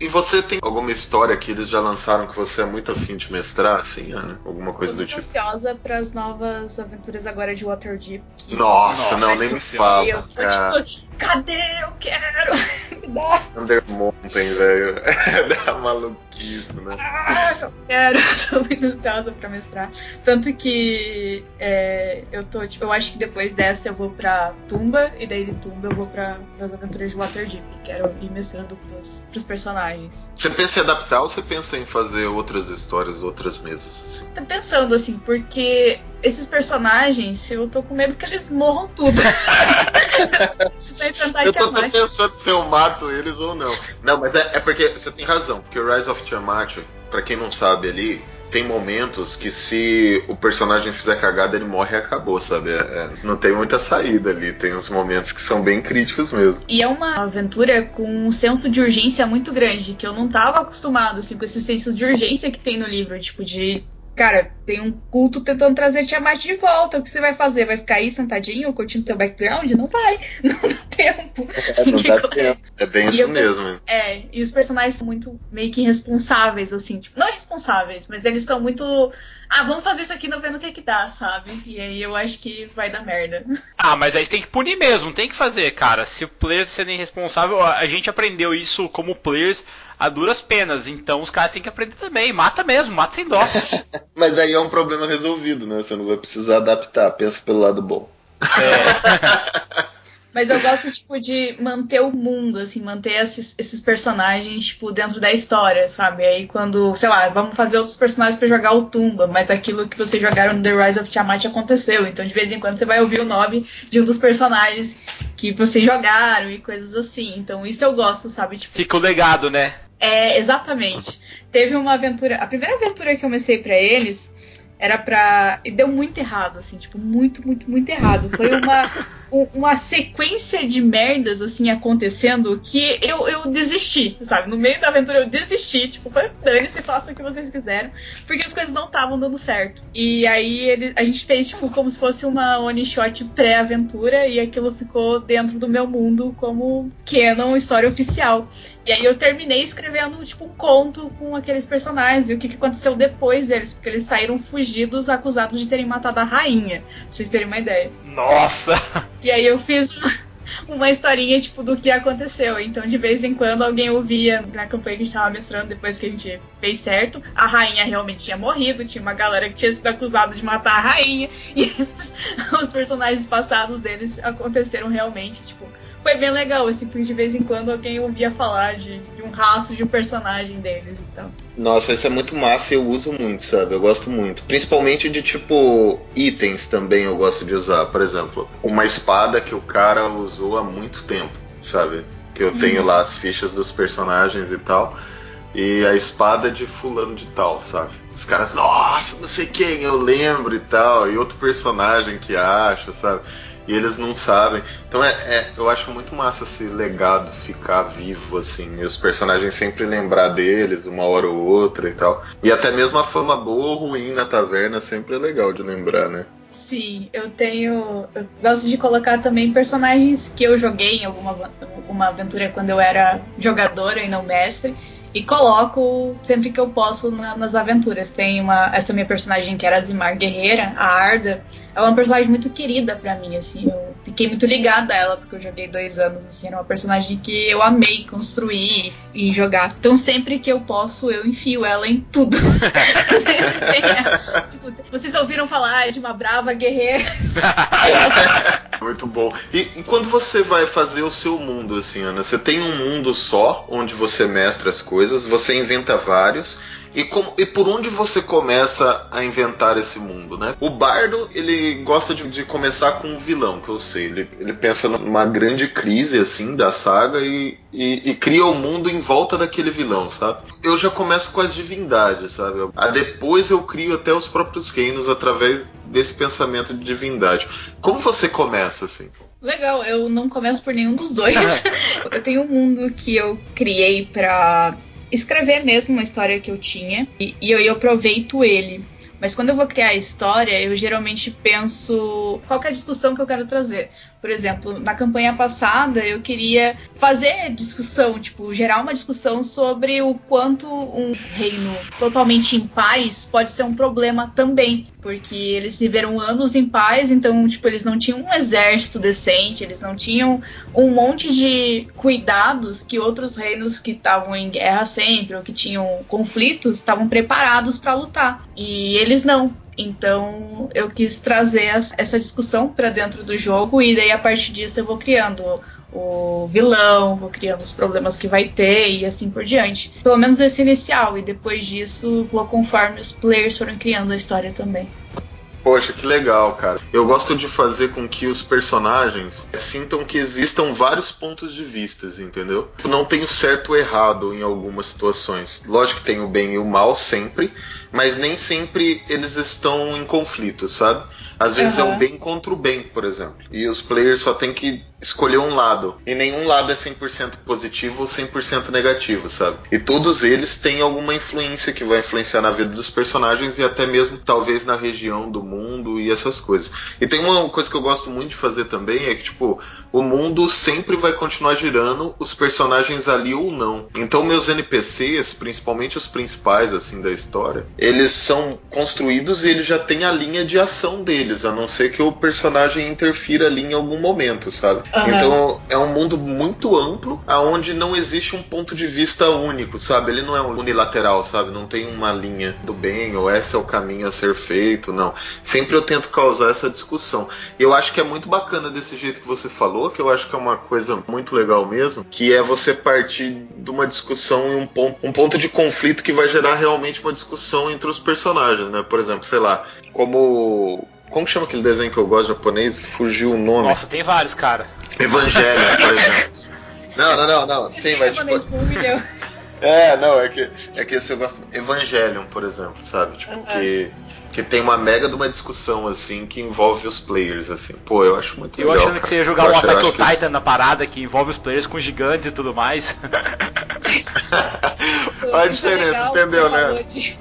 E você tem alguma história que eles já lançaram que você é muito afim de mestrar, assim, Ana? Alguma coisa do tipo? ansiosa para as novas aventuras agora de Waterdeep. Nossa, Nossa, não, nem me fala. Eu tô, cara. tipo, cadê? Eu quero! me dá. Under Mountain, velho. dá maluquice, né? Ah, eu quero. tô muito ansiosa pra mestrar. Tanto que é, eu tô, tipo, eu acho que depois dessa eu vou pra Tumba, e daí de Tumba eu vou pra, as aventuras de Waterdeep. Quero ir mestrando pros, pros personagens. Você pensa em adaptar ou você pensa em fazer outras histórias, outras mesas, assim? Tô pensando, assim, porque esses personagens, eu tô com medo que eles morram tudo. eu tô, tô, pensando se eu mato eles ou não. Não, mas é, é porque você tem razão, porque o Rise of Tiamat, para quem não sabe ali, tem momentos que se o personagem fizer cagada, ele morre e acabou, sabe? É, é, não tem muita saída ali. Tem uns momentos que são bem críticos mesmo. E é uma aventura com um senso de urgência muito grande, que eu não tava acostumado, assim, com esse senso de urgência que tem no livro, tipo, de cara, tem um culto tentando trazer Tiamat de volta. O que você vai fazer? Vai ficar aí sentadinho, curtindo teu background? Não vai. Não dá tempo. É, não dá tempo. é bem isso mesmo. É, e os personagens são muito meio que irresponsáveis, assim. Tipo, não irresponsáveis, mas eles são muito. Ah, vamos fazer isso aqui não vendo o que que dá, sabe? E aí eu acho que vai dar merda. Ah, mas aí você tem que punir mesmo, tem que fazer, cara. Se o player sendo irresponsável, a gente aprendeu isso como players a duras penas. Então os caras têm que aprender também. Mata mesmo, mata sem dó. Mas aí é um problema resolvido, né? Você não vai precisar adaptar. Pensa pelo lado bom. É. Mas eu gosto, tipo, de manter o mundo, assim, manter esses, esses, personagens, tipo, dentro da história, sabe? Aí quando, sei lá, vamos fazer outros personagens para jogar o Tumba, mas aquilo que vocês jogaram no The Rise of Tiamat aconteceu. Então, de vez em quando, você vai ouvir o nome de um dos personagens que vocês jogaram e coisas assim. Então, isso eu gosto, sabe? Tipo, Fica o legado, né? É, exatamente. Teve uma aventura. A primeira aventura que eu comecei para eles era pra. E deu muito errado, assim, tipo, muito, muito, muito errado. Foi uma, uma sequência de merdas, assim, acontecendo que eu, eu desisti, sabe? No meio da aventura eu desisti, tipo, foi dane-se, faça o que vocês quiseram, porque as coisas não estavam dando certo. E aí ele, a gente fez, tipo, como se fosse uma one shot pré-aventura, e aquilo ficou dentro do meu mundo como canon, história oficial. E aí eu terminei escrevendo, tipo, um conto com aqueles personagens e o que, que aconteceu depois deles, porque eles saíram fugidos acusados de terem matado a rainha, pra vocês terem uma ideia. Nossa! E aí eu fiz uma historinha, tipo, do que aconteceu. Então, de vez em quando, alguém ouvia na campanha que a gente tava mestrando, depois que a gente fez certo, a rainha realmente tinha morrido, tinha uma galera que tinha sido acusada de matar a rainha, e os personagens passados deles aconteceram realmente, tipo, foi bem legal, assim, porque de vez em quando alguém ouvia falar de, de um rastro de um personagem deles então. Nossa, isso é muito massa e eu uso muito, sabe? Eu gosto muito. Principalmente de tipo itens também eu gosto de usar. Por exemplo, uma espada que o cara usou há muito tempo, sabe? Que eu tenho uhum. lá as fichas dos personagens e tal. E a espada de fulano de tal, sabe? Os caras, nossa, não sei quem, eu lembro e tal. E outro personagem que acha, sabe? E eles não sabem. Então é, é, eu acho muito massa esse legado ficar vivo, assim, e os personagens sempre lembrar deles uma hora ou outra e tal. E até mesmo a fama boa ou ruim na taverna sempre é legal de lembrar, né? Sim, eu tenho. Eu gosto de colocar também personagens que eu joguei em alguma, alguma aventura quando eu era jogadora e não mestre e coloco sempre que eu posso na, nas aventuras. Tem uma essa minha personagem que era a Zimar Guerreira, a Arda. Ela é uma personagem muito querida para mim, assim. Eu fiquei muito ligada a ela porque eu joguei dois anos, assim. Era uma personagem que eu amei construir e jogar. Então sempre que eu posso, eu enfio ela em tudo. tipo, vocês ouviram falar de uma brava guerreira? muito bom. E, e quando você vai fazer o seu mundo, assim, Ana, você tem um mundo só onde você mestra as coisas coisas, você inventa vários. E, como, e por onde você começa a inventar esse mundo, né? O bardo, ele gosta de, de começar com um vilão, que eu sei. Ele, ele pensa numa grande crise, assim, da saga e, e, e, cria o mundo em volta daquele vilão, sabe? Eu já começo com as divindades, sabe? Ah, depois eu crio até os próprios reinos através desse pensamento de divindade. Como você começa, assim? Legal, eu não começo por nenhum dos dois. eu tenho um mundo que eu criei para escrever mesmo uma história que eu tinha e, e eu, eu aproveito ele. Mas quando eu vou criar a história, eu geralmente penso qual é a discussão que eu quero trazer. Por exemplo, na campanha passada eu queria fazer discussão, tipo, gerar uma discussão sobre o quanto um reino totalmente em paz pode ser um problema também. Porque eles viveram anos em paz, então, tipo, eles não tinham um exército decente, eles não tinham um monte de cuidados que outros reinos que estavam em guerra sempre, ou que tinham conflitos, estavam preparados para lutar. E eles não. Então eu quis trazer essa discussão para dentro do jogo e daí a partir disso eu vou criando o vilão, vou criando os problemas que vai ter e assim por diante. Pelo menos esse inicial e depois disso vou conforme os players foram criando a história também. Poxa, que legal, cara. Eu gosto de fazer com que os personagens sintam que existam vários pontos de vista, entendeu? Não tem o certo ou errado em algumas situações. Lógico que tem o bem e o mal sempre, mas nem sempre eles estão em conflito, sabe? Às vezes uhum. é o bem contra o bem, por exemplo. E os players só tem que escolher um lado. E nenhum lado é 100% positivo ou 100% negativo, sabe? E todos eles têm alguma influência que vai influenciar na vida dos personagens e até mesmo talvez na região do mundo e essas coisas. E tem uma coisa que eu gosto muito de fazer também é que tipo, o mundo sempre vai continuar girando os personagens ali ou não. Então meus NPCs, principalmente os principais assim da história, eles são construídos e eles já têm a linha de ação deles, a não ser que o personagem interfira ali em algum momento, sabe? Uhum. Então é um mundo muito amplo, aonde não existe um ponto de vista único, sabe? Ele não é unilateral, sabe? Não tem uma linha do bem ou esse é o caminho a ser feito, não. Sempre eu tento causar essa discussão. E eu acho que é muito bacana desse jeito que você falou, que eu acho que é uma coisa muito legal mesmo, que é você partir de uma discussão e um ponto, um ponto de conflito que vai gerar realmente uma discussão entre os personagens, né? Por exemplo, sei lá, como como chama aquele desenho que eu gosto japonês? Fugiu o nome. Nossa, tem vários, cara. Evangelho, por exemplo. Não, não, não, não. Sim, mas tipo. É, não, é que, é que esse eu gosto. Evangelion, por exemplo, sabe? Tipo, uhum. que, que tem uma mega de uma discussão, assim, que envolve os players, assim. Pô, eu acho muito eu legal. Eu achando cara. que você ia jogar eu um Attack on Titan isso... na parada que envolve os players com gigantes e tudo mais. Olha a diferença, entendeu, né? De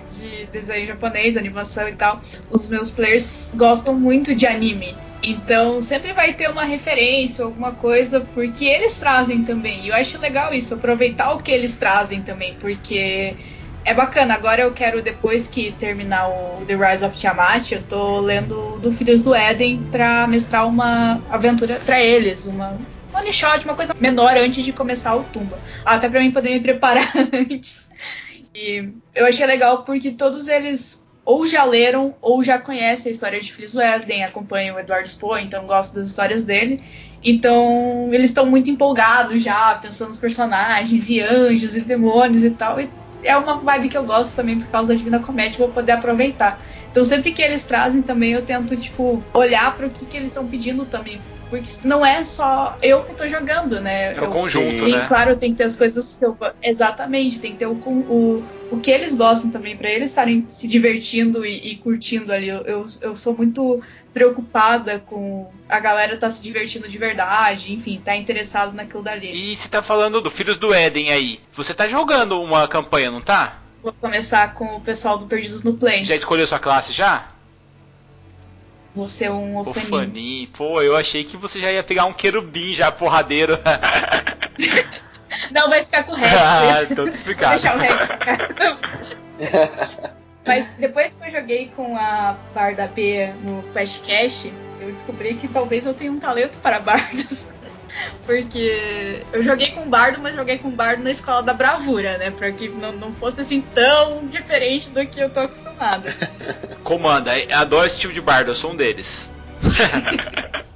desenho japonês, animação e tal, os meus players gostam muito de anime. Então sempre vai ter uma referência, alguma coisa, porque eles trazem também. E eu acho legal isso, aproveitar o que eles trazem também, porque é bacana. Agora eu quero, depois que terminar o The Rise of Tiamat, eu tô lendo do Filhos do Éden pra mestrar uma aventura para eles, uma one shot, uma coisa menor antes de começar o Tumba. Até para mim poder me preparar antes. E eu achei legal porque todos eles ou já leram ou já conhecem a história de Filhos Éden, acompanham o Eduardo Spohr, então gostam das histórias dele. Então eles estão muito empolgados já, pensando nos personagens e anjos e demônios e tal. E é uma vibe que eu gosto também por causa da Divina Comédia, vou poder aproveitar. Então sempre que eles trazem também eu tento, tipo, olhar para o que, que eles estão pedindo também porque não é só eu que tô jogando, né? É o conjunto, tem, né? Claro, tem que ter as coisas que eu. Exatamente, tem que ter o, o, o que eles gostam também, para eles estarem se divertindo e, e curtindo ali. Eu, eu, eu, sou muito preocupada com a galera tá se divertindo de verdade, enfim, tá interessado naquilo dali. E você tá falando do Filhos do Éden aí. Você tá jogando uma campanha, não tá? Vou começar com o pessoal do Perdidos no Play. Já escolheu sua classe já? Vou ser um ofanim. Ofanim. Pô, eu achei que você já ia pegar um querubim já, porradeiro. Não, vai ficar com o Rex. ah, então explicado. Vou deixar o ficar. Mas depois que eu joguei com a Barda B no Quest Cash, eu descobri que talvez eu tenha um talento para bardos. Porque eu joguei com bardo, mas joguei com bardo na escola da bravura, né? Pra que não, não fosse assim tão diferente do que eu tô acostumada. Comanda, adoro esse tipo de bardo, eu sou um deles.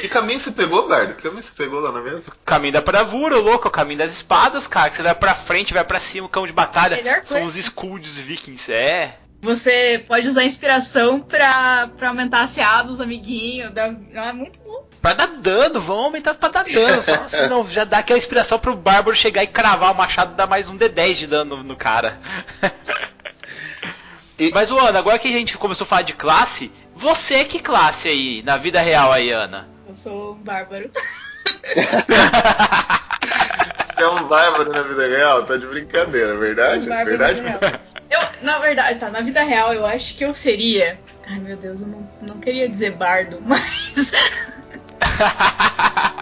Que caminho você pegou, Bardo? Que caminho você pegou lá na mesa? Caminho da bravura, louco, o caminho das espadas, cara. Que você vai pra frente, vai pra cima, o cão de batalha. Melhor São coisa. os Skulls vikings, é. Você pode usar inspiração pra, pra aumentar a CA dos amiguinhos. Dá, é muito bom. Pra dar dano, vão aumentar pra dar dano. Fala assim, não, já dá aquela inspiração pro Bárbaro chegar e cravar o machado e dar mais um D10 de dano no, no cara. E- Mas, o Ana, agora que a gente começou a falar de classe, você é que classe aí, na vida real aí, Ana? Eu sou um bárbaro. Você é um bárbaro na vida real? Tá de brincadeira, verdade? Um verdade? na. Eu, na verdade, tá, na vida real eu acho que eu seria. Ai meu Deus, eu não, não queria dizer bardo, mas.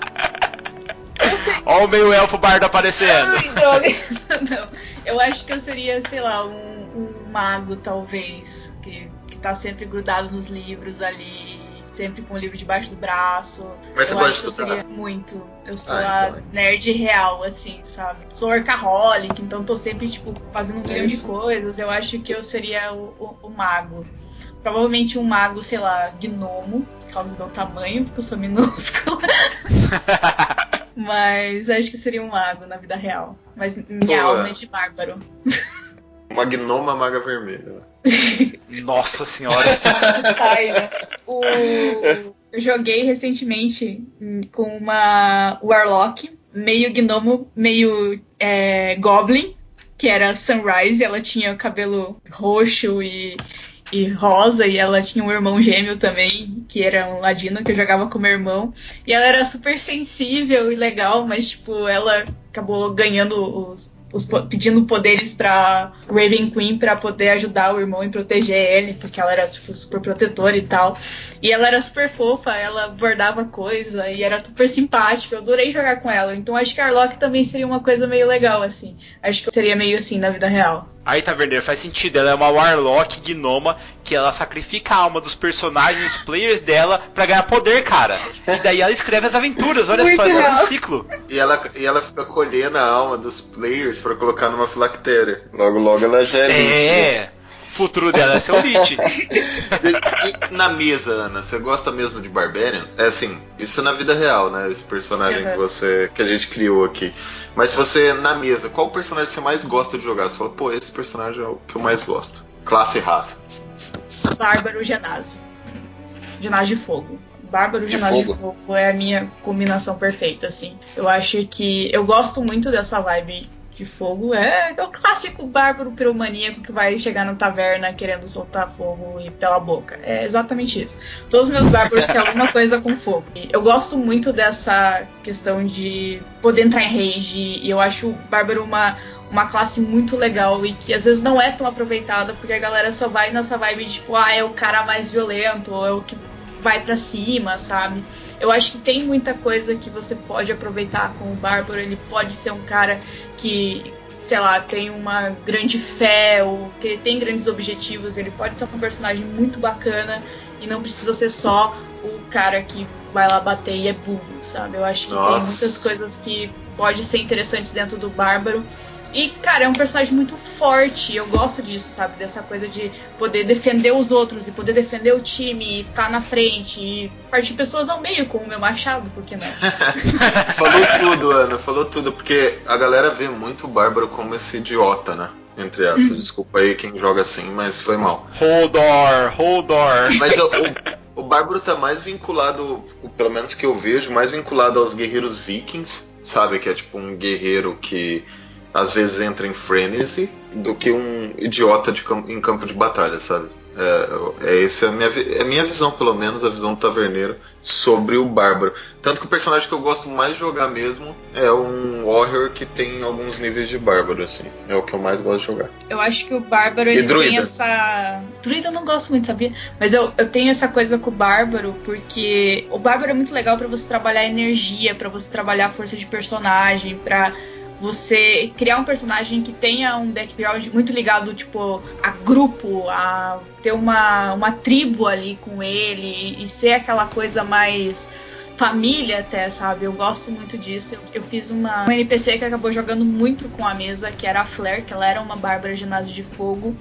Ó o meio elfo bardo aparecendo. Ai, droga. Não. Eu acho que eu seria, sei lá, um, um mago, talvez, que, que tá sempre grudado nos livros ali, sempre com o livro debaixo do braço. Mas você eu gosta acho que eu seria muito. Eu sou Ah, a então. nerd real, assim, sabe? Sou orcaholic, então tô sempre, tipo, fazendo um milhão de coisas. Eu acho que eu seria o, o- o mago. Provavelmente um mago, sei lá, gnomo, por causa do meu tamanho, porque eu sou minúscula. Mas acho que seria um mago na vida real. Mas minha Pô, alma é. de bárbaro. Uma gnoma maga vermelha. Nossa senhora. Ai, né? O- Eu joguei recentemente com uma Warlock, meio gnomo, meio é, goblin, que era Sunrise. Ela tinha o cabelo roxo e, e rosa, e ela tinha um irmão gêmeo também, que era um ladino, que eu jogava com meu irmão. E ela era super sensível e legal, mas, tipo, ela acabou ganhando os. os pedindo poderes pra Raven Queen pra poder ajudar o irmão e proteger ele, porque ela era tipo, super protetora e tal. E ela era super fofa, ela bordava coisa e era super simpática. Eu adorei jogar com ela. Então acho que a Arlok também seria uma coisa meio legal, assim. Acho que seria meio assim na vida real. Aí tá vendo, faz sentido. Ela é uma Warlock gnoma que ela sacrifica a alma dos personagens, dos players dela, pra ganhar poder, cara. E daí ela escreve as aventuras, olha Muito só, ela é um ciclo. E ela, e ela fica colhendo a alma dos players pra colocar numa filactéria. Logo, logo ela já é. né? É, o futuro dela é ser o Lich. Na mesa, Ana, você gosta mesmo de Barbarian? É assim, isso na vida real, né? Esse personagem Uhum. que você. que a gente criou aqui. Mas se você, na mesa, qual personagem você mais gosta de jogar? Você fala, pô, esse personagem é o que eu mais gosto. Classe e raça. Bárbaro Genásio. Genásio de fogo. Bárbaro De Genásio de fogo. fogo é a minha combinação perfeita, assim. Eu acho que. Eu gosto muito dessa vibe de fogo. É, é o clássico bárbaro piromaníaco que vai chegar na taverna querendo soltar fogo e pela boca. É exatamente isso. Todos os meus bárbaros têm alguma coisa com fogo. E eu gosto muito dessa questão de poder entrar em rage. E eu acho o bárbaro uma uma classe muito legal e que às vezes não é tão aproveitada porque a galera só vai nessa vibe de tipo, ah, é o cara mais violento, ou é o que vai pra cima, sabe? Eu acho que tem muita coisa que você pode aproveitar com o Bárbaro, ele pode ser um cara que, sei lá, tem uma grande fé, ou que ele tem grandes objetivos, ele pode ser um personagem muito bacana e não precisa ser só o cara que vai lá bater e é burro, sabe? Eu acho que Nossa. tem muitas coisas que pode ser interessantes dentro do Bárbaro. E, cara, é um personagem muito forte. Eu gosto disso, sabe? Dessa coisa de poder defender os outros e poder defender o time e tá na frente e partir pessoas ao meio com o meu machado, por que não? falou tudo, Ana, falou tudo, porque a galera vê muito o Bárbaro como esse idiota, né? Entre aspas. Desculpa aí quem joga assim, mas foi mal. Holdor, Holdor. Mas o, o, o Bárbaro tá mais vinculado, pelo menos que eu vejo, mais vinculado aos guerreiros vikings, sabe? Que é tipo um guerreiro que às vezes entra em frenesi do que um idiota campo, em campo de batalha, sabe? É, é essa é a minha, é a minha visão, pelo menos, a visão do taverneiro sobre o Bárbaro. Tanto que o personagem que eu gosto mais de jogar mesmo é um Warrior que tem alguns níveis de Bárbaro, assim. É o que eu mais gosto de jogar. Eu acho que o Bárbaro ele tem essa. Druida eu não gosto muito, sabia? Mas eu, eu tenho essa coisa com o Bárbaro, porque o Bárbaro é muito legal para você trabalhar energia, para você trabalhar força de personagem, para você criar um personagem que tenha um background muito ligado, tipo, a grupo, a ter uma, uma tribo ali com ele e ser aquela coisa mais família até, sabe? Eu gosto muito disso. Eu, eu fiz uma, uma NPC que acabou jogando muito com a mesa, que era a Flair, que ela era uma bárbara ginásio de fogo.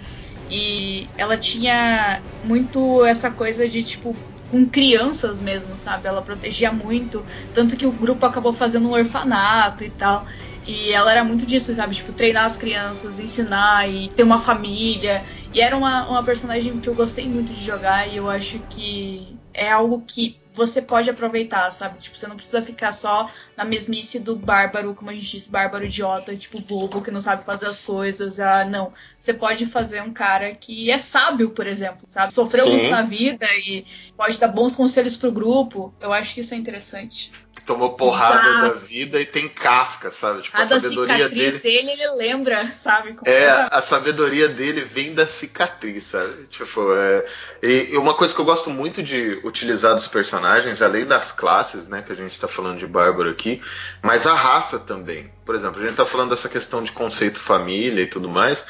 E ela tinha muito essa coisa de, tipo, com crianças mesmo, sabe? Ela protegia muito, tanto que o grupo acabou fazendo um orfanato e tal. E ela era muito disso, sabe? Tipo, treinar as crianças, ensinar e ter uma família. E era uma, uma personagem que eu gostei muito de jogar e eu acho que é algo que você pode aproveitar, sabe? Tipo, você não precisa ficar só na mesmice do bárbaro, como a gente diz, bárbaro idiota, tipo, bobo, que não sabe fazer as coisas. Ah, não. Você pode fazer um cara que é sábio, por exemplo, sabe? Sofreu Sim. muito na vida e pode dar bons conselhos pro grupo. Eu acho que isso é interessante tomou porrada Exato. da vida e tem casca, sabe? Tipo, a, a sabedoria dele... dele ele lembra, sabe? Como é, a sabedoria dele vem da cicatriz, sabe? Tipo, é... e, e, uma coisa que eu gosto muito de utilizar dos personagens, além das classes, né, que a gente tá falando de Bárbaro aqui, mas a raça também. Por exemplo, a gente tá falando dessa questão de conceito família e tudo mais,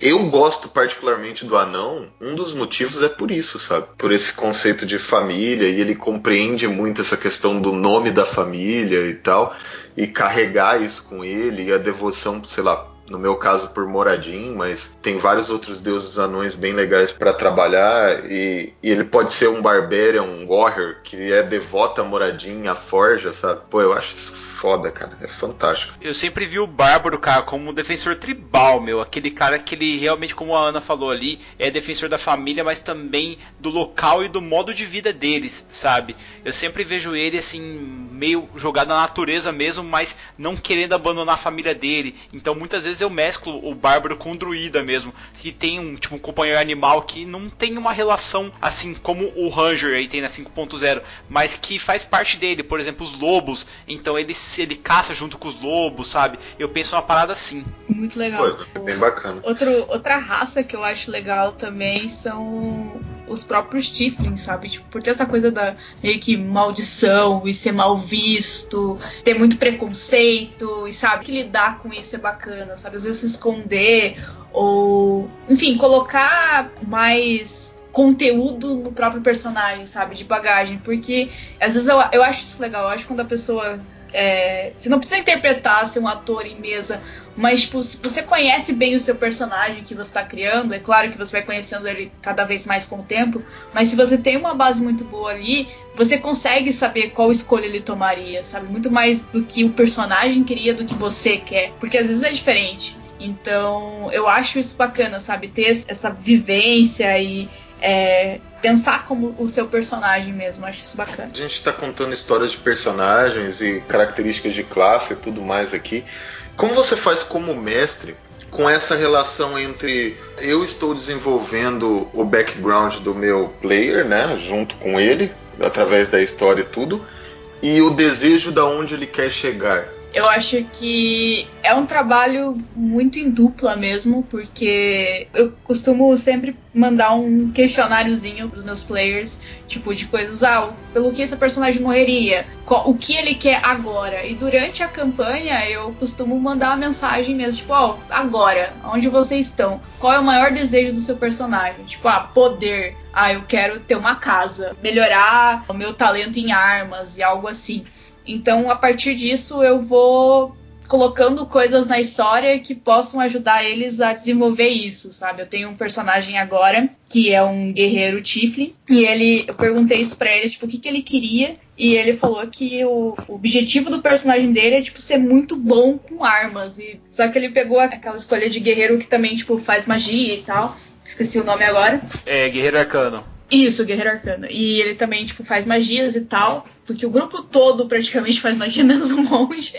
eu gosto particularmente do anão, um dos motivos é por isso, sabe? Por esse conceito de família, e ele compreende muito essa questão do nome da família e tal, e carregar isso com ele, e a devoção, sei lá, no meu caso por Moradin, mas tem vários outros deuses anões bem legais para trabalhar e, e, ele pode ser um Barbarian, um Warrior que é devoto a Moradin, a Forja, sabe? Pô, eu acho isso foda, cara. É fantástico. Eu sempre vi o Bárbaro, cara, como um defensor tribal, meu. Aquele cara que ele realmente, como a Ana falou ali, é defensor da família, mas também do local e do modo de vida deles, sabe? Eu sempre vejo ele assim, meio jogado na natureza mesmo, mas não querendo abandonar a família dele. Então muitas vezes eu mesclo o Bárbaro com o Druida mesmo, que tem um tipo um companheiro animal que não tem uma relação assim como o Ranger aí tem na 5.0, mas que faz parte dele, por exemplo, os lobos. Então eles ele caça junto com os lobos, sabe? Eu penso uma parada assim. Muito legal. É bem bacana. Outro, outra raça que eu acho legal também são os próprios Tiflins, sabe? Tipo, por ter essa coisa da meio que maldição e ser mal visto, ter muito preconceito e sabe que lidar com isso é bacana, sabe? Às vezes se esconder ou, enfim, colocar mais conteúdo no próprio personagem, sabe? De bagagem. Porque às vezes eu, eu acho isso legal. Eu acho quando a pessoa é, você não precisa interpretar ser um ator em mesa, mas tipo, se você conhece bem o seu personagem que você está criando, é claro que você vai conhecendo ele cada vez mais com o tempo, mas se você tem uma base muito boa ali, você consegue saber qual escolha ele tomaria, sabe? Muito mais do que o personagem queria do que você quer, porque às vezes é diferente. Então, eu acho isso bacana, sabe? Ter essa vivência e é, pensar como o seu personagem mesmo. Acho isso bacana. A gente está contando histórias de personagens e características de classe e tudo mais aqui. Como você faz como mestre com essa relação entre eu estou desenvolvendo o background do meu player, né, junto com ele, através da história e tudo, e o desejo da onde ele quer chegar? Eu acho que é um trabalho muito em dupla mesmo, porque eu costumo sempre mandar um questionáriozinho pros meus players, tipo, de coisas, ah, pelo que esse personagem morreria, o que ele quer agora. E durante a campanha eu costumo mandar uma mensagem mesmo, tipo, ó, oh, agora, onde vocês estão? Qual é o maior desejo do seu personagem? Tipo, ah, poder. Ah, eu quero ter uma casa, melhorar o meu talento em armas e algo assim. Então, a partir disso, eu vou colocando coisas na história que possam ajudar eles a desenvolver isso, sabe? Eu tenho um personagem agora que é um guerreiro Tiflin e ele, eu perguntei isso para ele, tipo, o que, que ele queria e ele falou que o, o, objetivo do personagem dele é tipo ser muito bom com armas e só que ele pegou aquela escolha de guerreiro que também tipo faz magia e tal. Esqueci o nome agora. É, Guerreiro Arcano. Isso, Guerreiro Arcano. E ele também, tipo, faz magias e tal. Porque o grupo todo praticamente faz magia, menos um monge.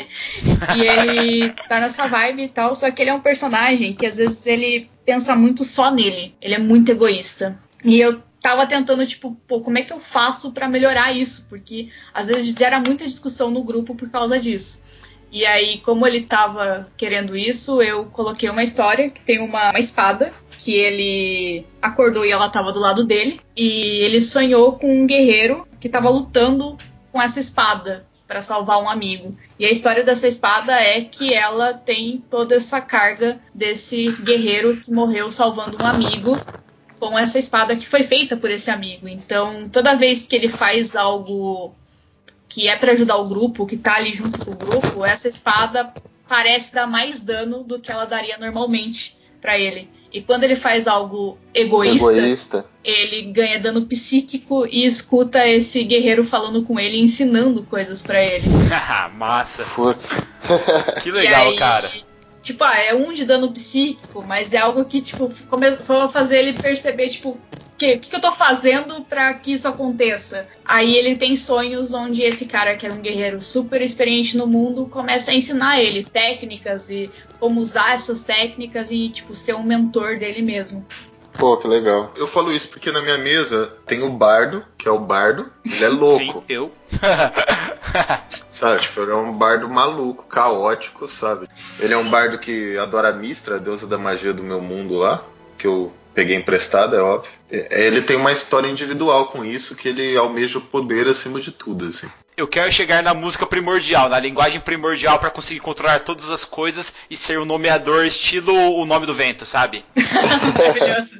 E ele tá nessa vibe e tal. Só que ele é um personagem que às vezes ele pensa muito só nele. Ele é muito egoísta. E eu tava tentando, tipo, pô, como é que eu faço para melhorar isso? Porque às vezes gera muita discussão no grupo por causa disso. E aí, como ele tava querendo isso, eu coloquei uma história que tem uma, uma espada que ele acordou e ela tava do lado dele. E ele sonhou com um guerreiro que tava lutando com essa espada para salvar um amigo. E a história dessa espada é que ela tem toda essa carga desse guerreiro que morreu salvando um amigo com essa espada que foi feita por esse amigo. Então, toda vez que ele faz algo que é para ajudar o grupo, que tá ali junto com o grupo, essa espada parece dar mais dano do que ela daria normalmente para ele. E quando ele faz algo egoísta, Egoísta. ele ganha dano psíquico e escuta esse guerreiro falando com ele, ensinando coisas para ele. Massa. Putz. Que legal, aí, cara. Tipo, ah, é um de dano psíquico, mas é algo que, tipo, começou a fazer ele perceber, tipo, o que, que, que eu tô fazendo pra que isso aconteça? Aí ele tem sonhos onde esse cara, que é um guerreiro super experiente no mundo, começa a ensinar ele técnicas e como usar essas técnicas e, tipo, ser um mentor dele mesmo. Pô, que legal. Eu falo isso porque na minha mesa tem o bardo, que é o bardo. Ele é louco. Sim, eu. Sabe, tipo, ele é um bardo maluco, caótico, sabe? Ele é um bardo que adora a Mistra, a deusa da magia do meu mundo lá, que eu peguei emprestado, é óbvio. É, Ele tem uma história individual com isso, que ele almeja o poder acima de tudo, assim. Eu quero chegar na música primordial, na linguagem primordial pra conseguir controlar todas as coisas e ser um nomeador estilo o nome do vento, sabe? Maravilhoso.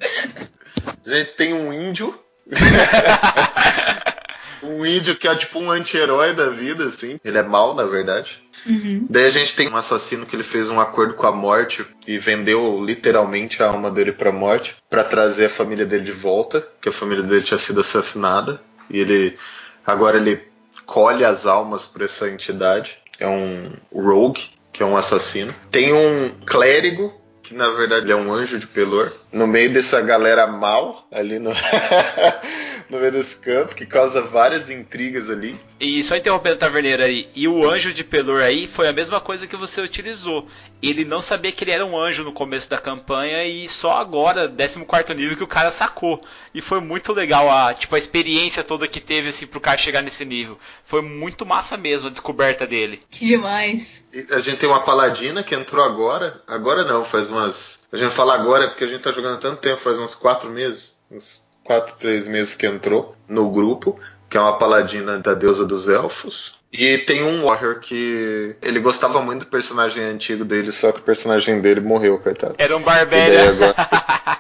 Gente tem um índio. um índio que é tipo um anti-herói da vida, assim. Ele é mal, na verdade. Uhum. Daí a gente tem um assassino que ele fez um acordo com a morte e vendeu literalmente a alma dele pra morte pra trazer a família dele de volta, que a família dele tinha sido assassinada. E ele agora ele colhe as almas pra essa entidade. É um rogue, que é um assassino. Tem um clérigo que na verdade é um anjo de pelor, no meio dessa galera mal ali no no meio desse campo que causa várias intrigas ali. E só interrompendo o taverneiro aí, e o anjo de Pelor aí foi a mesma coisa que você utilizou. Ele não sabia que ele era um anjo no começo da campanha e só agora, 14 nível, que o cara sacou. E foi muito legal a, tipo, a experiência toda que teve assim pro cara chegar nesse nível. Foi muito massa mesmo a descoberta dele. Que demais. E a gente tem uma paladina que entrou agora. Agora não, faz umas. A gente fala agora porque a gente tá jogando há tanto tempo, faz uns quatro meses. Uns quatro, três meses que entrou no grupo, que é uma paladina da deusa dos elfos. E tem um Warrior que ele gostava muito do personagem antigo dele, só que o personagem dele morreu, coitado. Era um agora-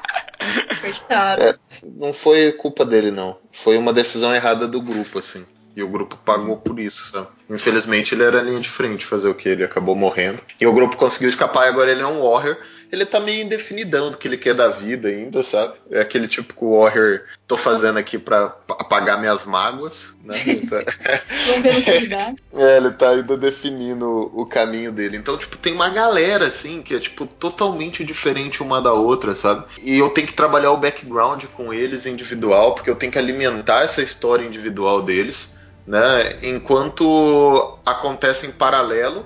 Coitado. É, não foi culpa dele, não. Foi uma decisão errada do grupo, assim. E o grupo pagou por isso, sabe? Infelizmente ele era a linha de frente fazer o que? Ele acabou morrendo. E o grupo conseguiu escapar e agora ele é um Warrior. Ele tá meio indefinidão do que ele quer da vida ainda, sabe? É aquele tipo que o Warrior tô fazendo aqui pra apagar minhas mágoas, né? Então- Vamos ver no que dá. É, ele tá ainda definindo o caminho dele. Então, tipo, tem uma galera, assim, que é, tipo, totalmente diferente uma da outra, sabe? E eu tenho que trabalhar o background com eles individual, porque eu tenho que alimentar essa história individual deles, né? Enquanto acontece em paralelo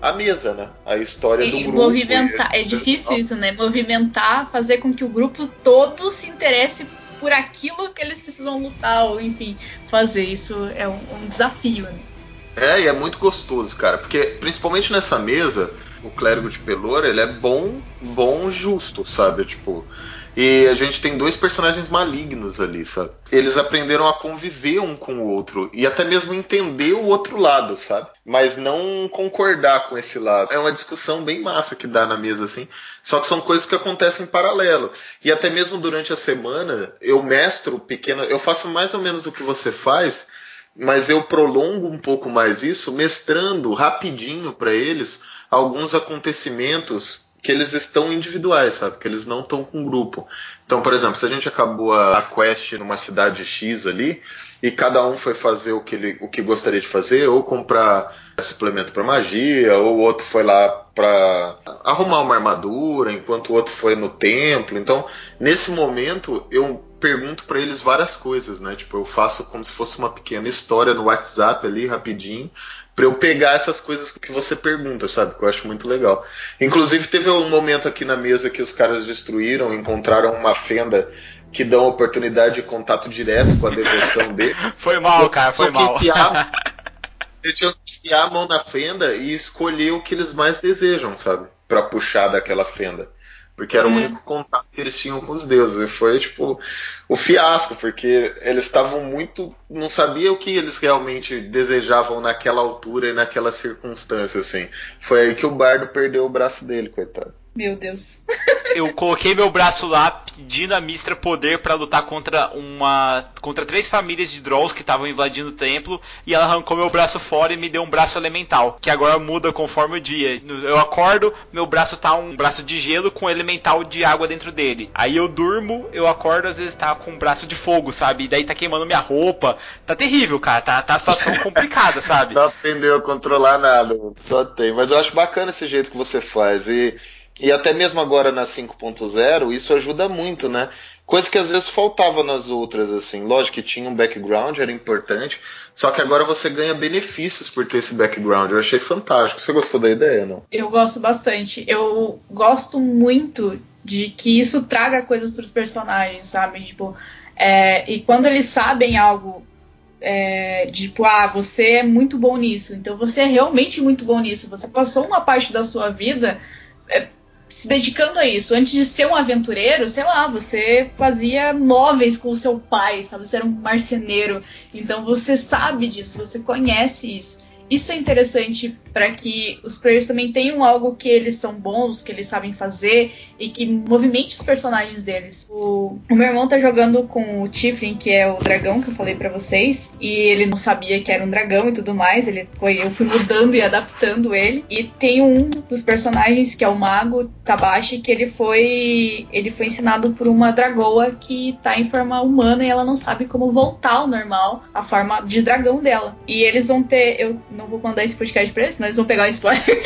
a mesa, né? A história do E grupo. movimentar. e- É difícil isso, né? Movimentar, fazer com que o grupo todo se interesse por aquilo que eles precisam lutar, ou enfim, fazer. Isso é um, um desafio, né? É, e é muito gostoso, cara, porque principalmente nessa mesa, o clérigo de Pelor, ele é bom, bom, justo, sabe? Tipo, e a gente tem dois personagens malignos ali, sabe? Eles aprenderam a conviver um com o outro e até mesmo entender o outro lado, sabe? Mas não concordar com esse lado. É uma discussão bem massa que dá na mesa assim. Só que são coisas que acontecem em paralelo. E até mesmo durante a semana, eu mestro pequeno, eu faço mais ou menos o que você faz, mas eu prolongo um pouco mais isso, mestrando rapidinho para eles alguns acontecimentos que eles estão individuais, sabe? Que eles não estão com grupo. Então, por exemplo, se a gente acabou a quest numa cidade X ali e cada um foi fazer o que ele o que gostaria de fazer, ou comprar suplemento para magia, ou o outro foi lá para arrumar uma armadura, enquanto o outro foi no templo. Então, nesse momento, eu pergunto para eles várias coisas, né? Tipo, eu faço como se fosse uma pequena história no WhatsApp ali, rapidinho, para eu pegar essas coisas que você pergunta, sabe? Que eu acho muito legal. Inclusive, teve um momento aqui na mesa que os caras destruíram, encontraram uma fenda que dão oportunidade de contato direto com a devoção dele. Foi mal, cara, foi mal. Enfiar, eles tinham que enfiar a mão na fenda e escolher o que eles mais desejam, sabe? Para puxar daquela fenda. Porque era o único contato que eles tinham com os deuses. E foi, tipo, o fiasco, porque eles estavam muito. não sabia o que eles realmente desejavam naquela altura e naquela circunstância, assim. Foi aí que o bardo perdeu o braço dele, coitado. Meu Deus. Eu coloquei meu braço lá pedindo a Mistra poder para lutar contra uma contra três famílias de Drolls que estavam invadindo o templo e ela arrancou meu braço fora e me deu um braço elemental, que agora muda conforme o dia. Eu acordo, meu braço tá um braço de gelo com elemental de água dentro dele. Aí eu durmo, eu acordo às vezes tá com um braço de fogo, sabe? E daí tá queimando minha roupa. Tá terrível, cara. Tá, tá a situação complicada, sabe? Não aprendeu a controlar nada, só tem. Mas eu acho bacana esse jeito que você faz e e até mesmo agora na 5.0, isso ajuda muito, né? Coisa que às vezes faltava nas outras, assim. Lógico que tinha um background, era importante. Só que agora você ganha benefícios por ter esse background. Eu achei fantástico. Você gostou da ideia, não? Eu gosto bastante. Eu gosto muito de que isso traga coisas para os personagens, sabe? Tipo, é, e quando eles sabem algo é, tipo, ah, você é muito bom nisso, então você é realmente muito bom nisso. Você passou uma parte da sua vida é, se dedicando a isso. Antes de ser um aventureiro, sei lá, você fazia móveis com o seu pai, sabe? Você era um marceneiro. Então você sabe disso, você conhece isso. Isso é interessante para que os players também tenham algo que eles são bons, que eles sabem fazer e que movimente os personagens deles. O, o meu irmão tá jogando com o Tiflin, que é o dragão que eu falei para vocês, e ele não sabia que era um dragão e tudo mais. Ele foi, eu fui mudando e adaptando ele. E tem um dos personagens que é o mago Tabashi, que ele foi ele foi ensinado por uma dragoa que tá em forma humana e ela não sabe como voltar ao normal, a forma de dragão dela. E eles vão ter eu não vou mandar esse podcast pra eles, senão eles vão pegar o spoiler.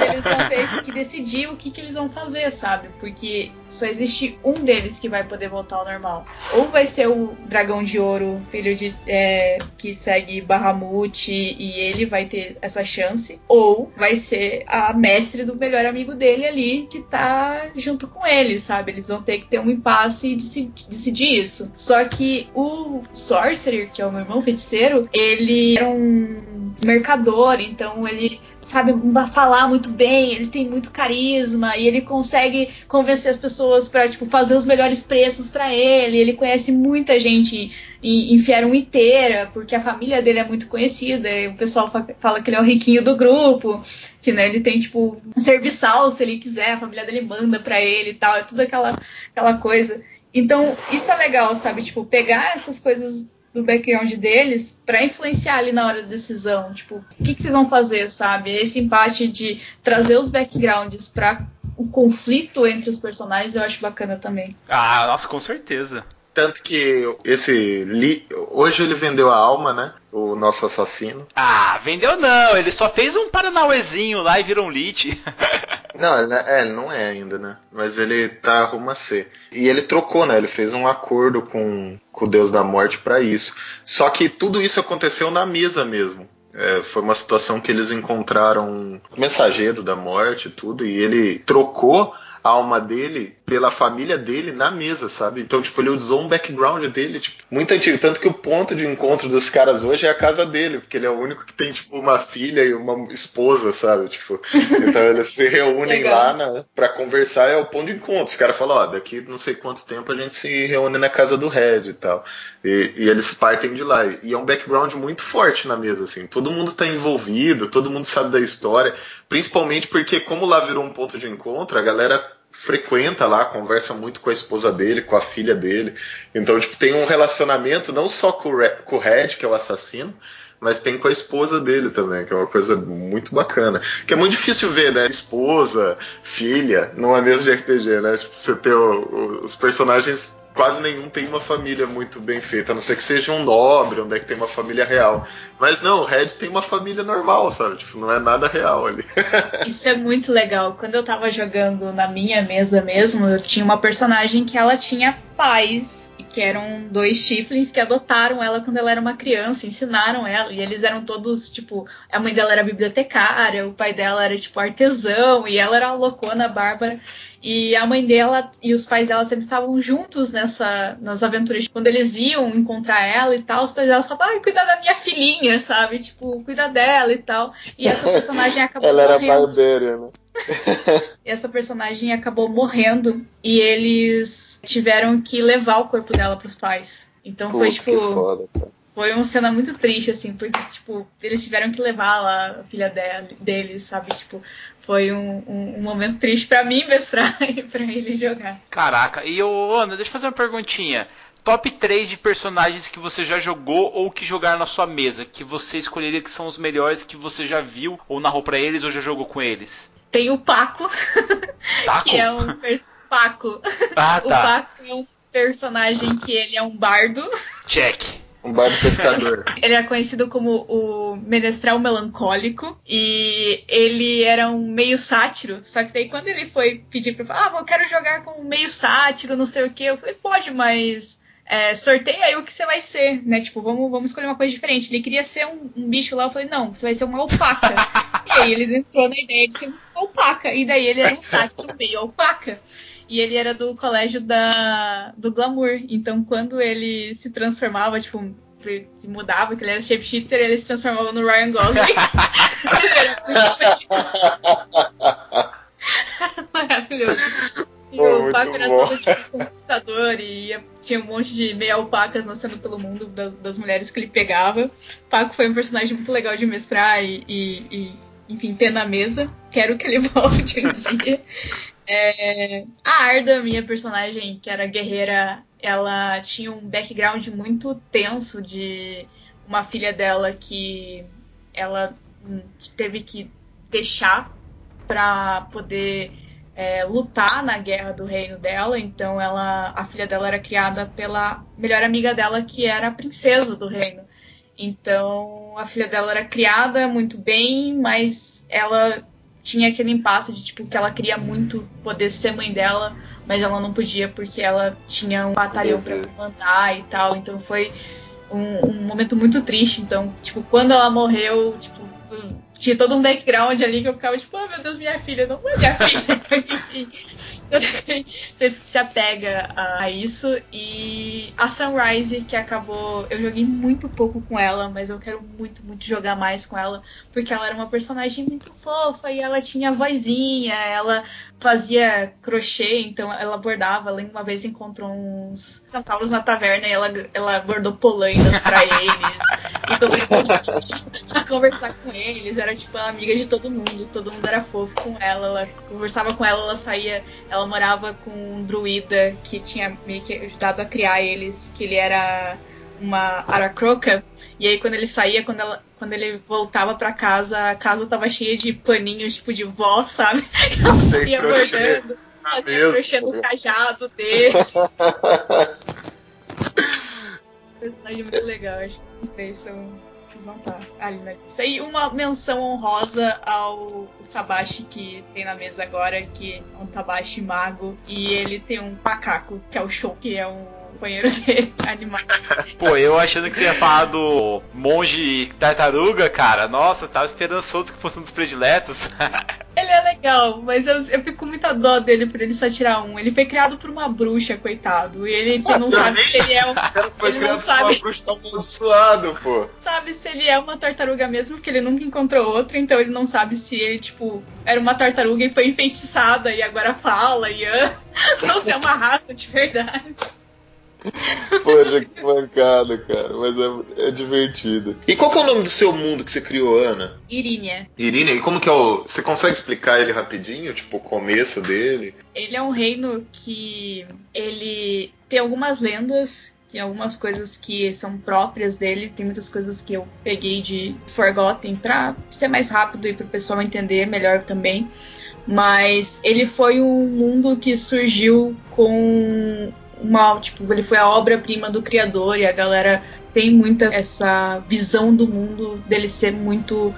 Mas eles vão ter que decidir o que, que eles vão fazer, sabe? Porque só existe um deles que vai poder voltar ao normal. Ou vai ser o dragão de ouro, filho de. É, que segue Bahamut, e ele vai ter essa chance. Ou vai ser a mestre do melhor amigo dele ali, que tá junto com ele, sabe? Eles vão ter que ter um impasse e decidir isso. Só que o Sorcerer, que é o meu irmão feiticeiro, ele era um mercador, então ele sabe falar muito bem, ele tem muito carisma e ele consegue convencer as pessoas para tipo fazer os melhores preços para ele. Ele conhece muita gente em, em Fierum inteira, porque a família dele é muito conhecida. o pessoal fala que ele é o riquinho do grupo, que né, ele tem tipo um serviçal se ele quiser, a família dele manda para ele e tal, é tudo aquela aquela coisa. Então, isso é legal, sabe? Tipo, pegar essas coisas do background deles para influenciar ali na hora da decisão. Tipo, o que, que vocês vão fazer, sabe? Esse empate de trazer os backgrounds para o conflito entre os personagens eu acho bacana também. Ah, nossa, com certeza. Tanto que esse. Li, hoje ele vendeu a alma, né? O nosso assassino. Ah, vendeu não. Ele só fez um paranauezinho lá e virou um lit. Não, é, ele não é ainda, né? Mas ele tá rumo a ser. E ele trocou, né? Ele fez um acordo com, com o Deus da Morte para isso. Só que tudo isso aconteceu na mesa mesmo. É, foi uma situação que eles encontraram um mensageiro da morte e tudo, e ele trocou a alma dele pela família dele na mesa, sabe? Então, tipo, ele usou um background dele, tipo, muito antigo. Tanto que o ponto de encontro dos caras hoje é a casa dele, porque ele é o único que tem, tipo, uma filha e uma esposa, sabe? Tipo, então eles se reúnem lá na, pra conversar, é o ponto de encontro. Os caras falam, ó, daqui não sei quanto tempo a gente se reúne na casa do Red e tal. E, e eles partem de lá. E é um background muito forte na mesa, assim. Todo mundo tá envolvido, todo mundo sabe da história. Principalmente porque, como lá virou um ponto de encontro, a galera frequenta lá, conversa muito com a esposa dele, com a filha dele. Então, tipo, tem um relacionamento não só com o, Red, com o Red, que é o assassino, mas tem com a esposa dele também, que é uma coisa muito bacana. Que é muito difícil ver, né? Esposa, filha, numa mesa de RPG, né? Tipo, você ter o, o, os personagens quase nenhum tem uma família muito bem feita, a não ser que seja um nobre, onde é que tem uma família real. Mas não, o Red tem uma família normal, sabe? Tipo, não é nada real ali. Isso é muito legal. Quando eu tava jogando na minha mesa mesmo, eu tinha uma personagem que ela tinha pais, que eram dois chiflings que adotaram ela quando ela era uma criança, ensinaram ela, e eles eram todos, tipo, a mãe dela era bibliotecária, o pai dela era, tipo, artesão, e ela era a loucona bárbara. E a mãe dela e os pais dela sempre estavam juntos nessa, nas aventuras. Quando eles iam encontrar ela e tal, os pais dela falavam, ai, cuida da minha filhinha, sabe? Tipo, cuida dela e tal. E essa personagem acabou Ela era morrendo. barbeira, né? essa personagem acabou morrendo e eles tiveram que levar o corpo dela pros pais. Então foi Putz, tipo. que foda, cara. Foi uma cena muito triste, assim, porque, tipo, eles tiveram que levar lá a filha dele, deles, sabe? Tipo, foi um, um, um momento triste pra mim mestrar e pra ele jogar. Caraca, e ô, Ana, deixa eu fazer uma perguntinha. Top 3 de personagens que você já jogou ou que jogaram na sua mesa, que você escolheria que são os melhores que você já viu ou narrou pra eles ou já jogou com eles? Tem o Paco, Taco? que é um. Paco. Ah, O tá. Paco é um personagem que ele é um bardo. Check. Um bar do pescador. Ele é conhecido como o Menestrel Melancólico e ele era um meio sátiro. Só que daí quando ele foi pedir pra eu falar, ah, eu quero jogar com um meio sátiro, não sei o que, eu falei, pode, mas é, sorteia aí o que você vai ser, né? Tipo, vamos, vamos escolher uma coisa diferente. Ele queria ser um, um bicho lá, eu falei, não, você vai ser uma alpaca. e aí ele entrou na ideia de ser uma alpaca. E daí ele era um sátiro meio alpaca. E ele era do colégio da, do Glamour. Então, quando ele se transformava, tipo, se mudava, que ele era shapeshifter, ele se transformava no Ryan Gosling. maravilhoso. E Pô, o Paco era bom. todo tipo computador e ia- tinha um monte de meia alpacas nascendo pelo mundo das, das mulheres que ele pegava. Paco foi um personagem muito legal de mestrar e, e- e, enfim, ter na mesa. Quero que ele volte um dia. É, a Arda, minha personagem, que era guerreira, ela tinha um background muito tenso de uma filha dela que ela hum, teve que deixar para poder é, lutar na guerra do reino dela. Então ela, a filha dela era criada pela melhor amiga dela, que era a princesa do reino. Então a filha dela era criada muito bem, mas ela tinha aquele impasse de tipo que ela queria muito poder ser mãe dela, mas ela não podia porque ela tinha um batalhão para comandar e tal. Então foi um, um momento muito triste. Então, tipo, quando ela morreu, tipo, tinha todo um background ali que eu ficava tipo, oh meu Deus, minha filha, não é minha filha, mas enfim. Você se apega a isso. E a Sunrise, que acabou. Eu joguei muito pouco com ela, mas eu quero muito, muito jogar mais com ela, porque ela era uma personagem muito fofa e ela tinha vozinha, ela fazia crochê, então ela bordava. Ela uma vez encontrou uns centavos na taverna e ela, ela bordou polainas pra eles. E começou a conversar com eles. Era tipo a amiga de todo mundo. Todo mundo era fofo com ela. Ela conversava com ela, ela saía. Ela morava com um druida que tinha meio que ajudado a criar eles, que ele era uma aracroca. E aí quando ele saía, quando, ela, quando ele voltava pra casa, a casa tava cheia de paninhos, tipo de vó, sabe? Ela saía bordando, fazia crochê no cajado dele. personagem muito legal. Acho que os três são. Ali na lista. E uma menção honrosa ao Tabashi que tem na mesa agora, que é um Tabashi mago. E ele tem um macaco, que é o Show, que é um companheiro dele, animado. Pô, eu achando que você ia falar do monge tartaruga, cara. Nossa, tava esperançoso que fosse um dos prediletos. Ele é legal, mas eu, eu fico com muita dó dele por ele só tirar um. Ele foi criado por uma bruxa, coitado. E ele Ah, não sabe se ele é um. O cara foi Ele não por uma sabe. bruxa amaldiçoado, pô. sabe se ele é uma tartaruga mesmo, porque ele nunca encontrou outra, então ele não sabe se ele, tipo, era uma tartaruga e foi enfeitiçada e agora fala e anda. Ou se é uma raça de verdade. Poxa, que mancada, cara. Mas é, é divertido. E qual que é o nome do seu mundo que você criou, Ana? Irínia. Irina, e como que é o. Você consegue explicar ele rapidinho? Tipo, o começo dele? Ele é um reino que ele tem algumas lendas, tem algumas coisas que são próprias dele, tem muitas coisas que eu peguei de Forgotten pra ser mais rápido e pro pessoal entender melhor também. Mas ele foi um mundo que surgiu com uma, tipo, ele foi a obra-prima do criador e a galera tem muita essa visão do mundo dele ser muito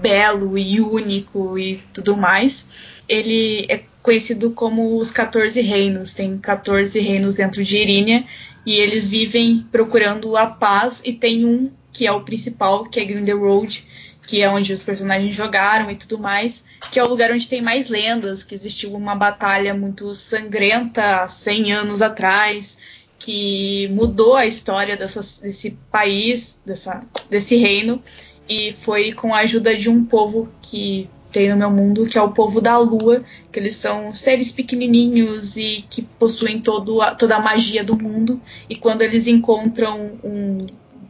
belo e único e tudo mais. Ele é conhecido como os 14 reinos, tem 14 reinos dentro de Irínia e eles vivem procurando a paz e tem um que é o principal, que é Grindelwald, que é onde os personagens jogaram e tudo mais, que é o lugar onde tem mais lendas, que existiu uma batalha muito sangrenta há 100 anos atrás, que mudou a história desse país, dessa, desse reino, e foi com a ajuda de um povo que tem no meu mundo, que é o povo da lua, que eles são seres pequenininhos e que possuem todo a, toda a magia do mundo, e quando eles encontram um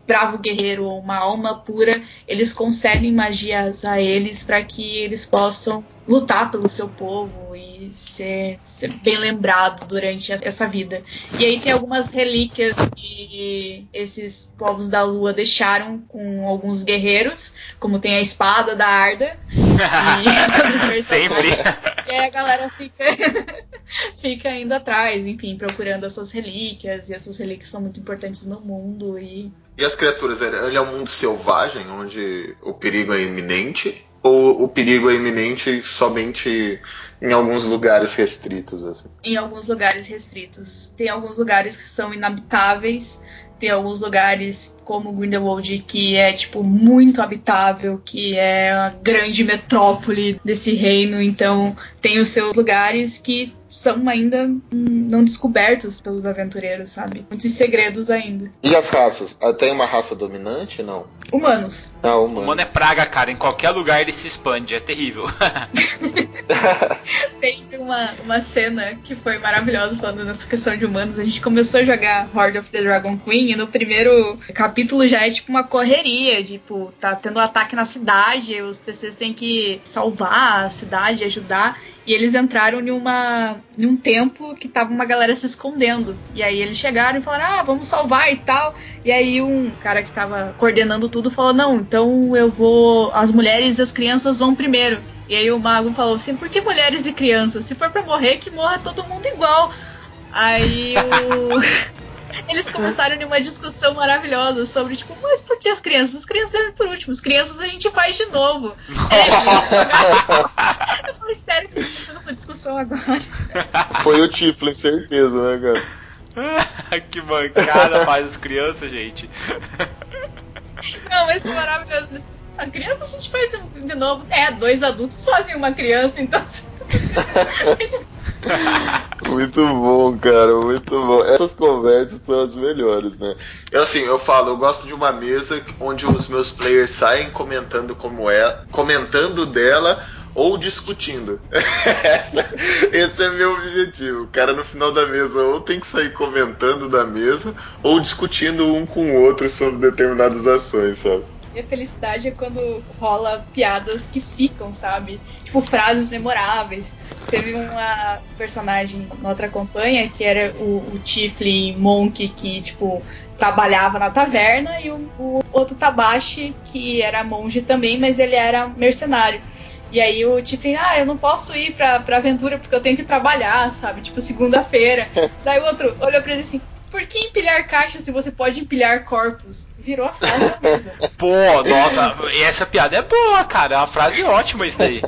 bravo guerreiro ou uma alma pura, eles concedem magias a eles para que eles possam lutar pelo seu povo e ser, ser, bem lembrado durante essa vida. E aí tem algumas relíquias que esses povos da lua deixaram com alguns guerreiros, como tem a espada da Arda. E, Sempre. E aí a galera fica, fica indo atrás, enfim, procurando essas relíquias. E essas relíquias são muito importantes no mundo. E, e as criaturas? Ele é um mundo selvagem, onde o perigo é iminente? Ou o perigo é iminente somente em alguns lugares restritos? Assim? Em alguns lugares restritos. Tem alguns lugares que são inabitáveis tem alguns lugares como Grindelwald que é tipo muito habitável, que é a grande metrópole desse reino, então tem os seus lugares que são ainda não descobertos pelos aventureiros, sabe? Muitos segredos ainda. E as raças? Ah, tem uma raça dominante, não? Humanos. Ah, humano. humano é praga, cara. Em qualquer lugar ele se expande. É terrível. tem uma, uma cena que foi maravilhosa falando nessa questão de humanos. A gente começou a jogar Horde of the Dragon Queen e no primeiro capítulo já é tipo uma correria. Tipo, tá tendo um ataque na cidade, os PCs têm que salvar a cidade, ajudar. E eles entraram em, uma, em um templo que tava uma galera se escondendo. E aí eles chegaram e falaram: ah, vamos salvar e tal. E aí um cara que tava coordenando tudo falou: não, então eu vou. As mulheres e as crianças vão primeiro. E aí o mago falou assim: por que mulheres e crianças? Se for para morrer, que morra todo mundo igual. Aí o. Eles começaram uma discussão maravilhosa sobre, tipo, mas por que as crianças? As crianças devem por último, as crianças a gente faz de novo. É, eu falei, sério que você tá tendo essa discussão agora? Foi o Tiflin, certeza, né, cara? que bancada faz as crianças, gente. Não, mas foi maravilhoso. A criança a gente faz de novo. É, dois adultos fazem uma criança, então. muito bom, cara, muito bom. Essas conversas são as melhores, né? Eu, assim, eu falo, eu gosto de uma mesa onde os meus players saem comentando como é, comentando dela ou discutindo. Esse é meu objetivo. O cara no final da mesa ou tem que sair comentando da mesa ou discutindo um com o outro sobre determinadas ações, sabe? E a felicidade é quando rola piadas que ficam, sabe? Tipo, frases memoráveis. Teve uma personagem na outra campanha que era o, o Tiflin Monk, que, tipo, trabalhava na taverna, e o, o outro Tabashi, que era monge também, mas ele era mercenário. E aí o Tiflin, ah, eu não posso ir pra, pra aventura porque eu tenho que trabalhar, sabe? Tipo, segunda-feira. Daí o outro olhou pra ele assim, por que empilhar caixas se você pode empilhar corpos? Virou a frase da mesa. Pô, nossa, essa piada é boa, cara. É uma frase ótima isso daí.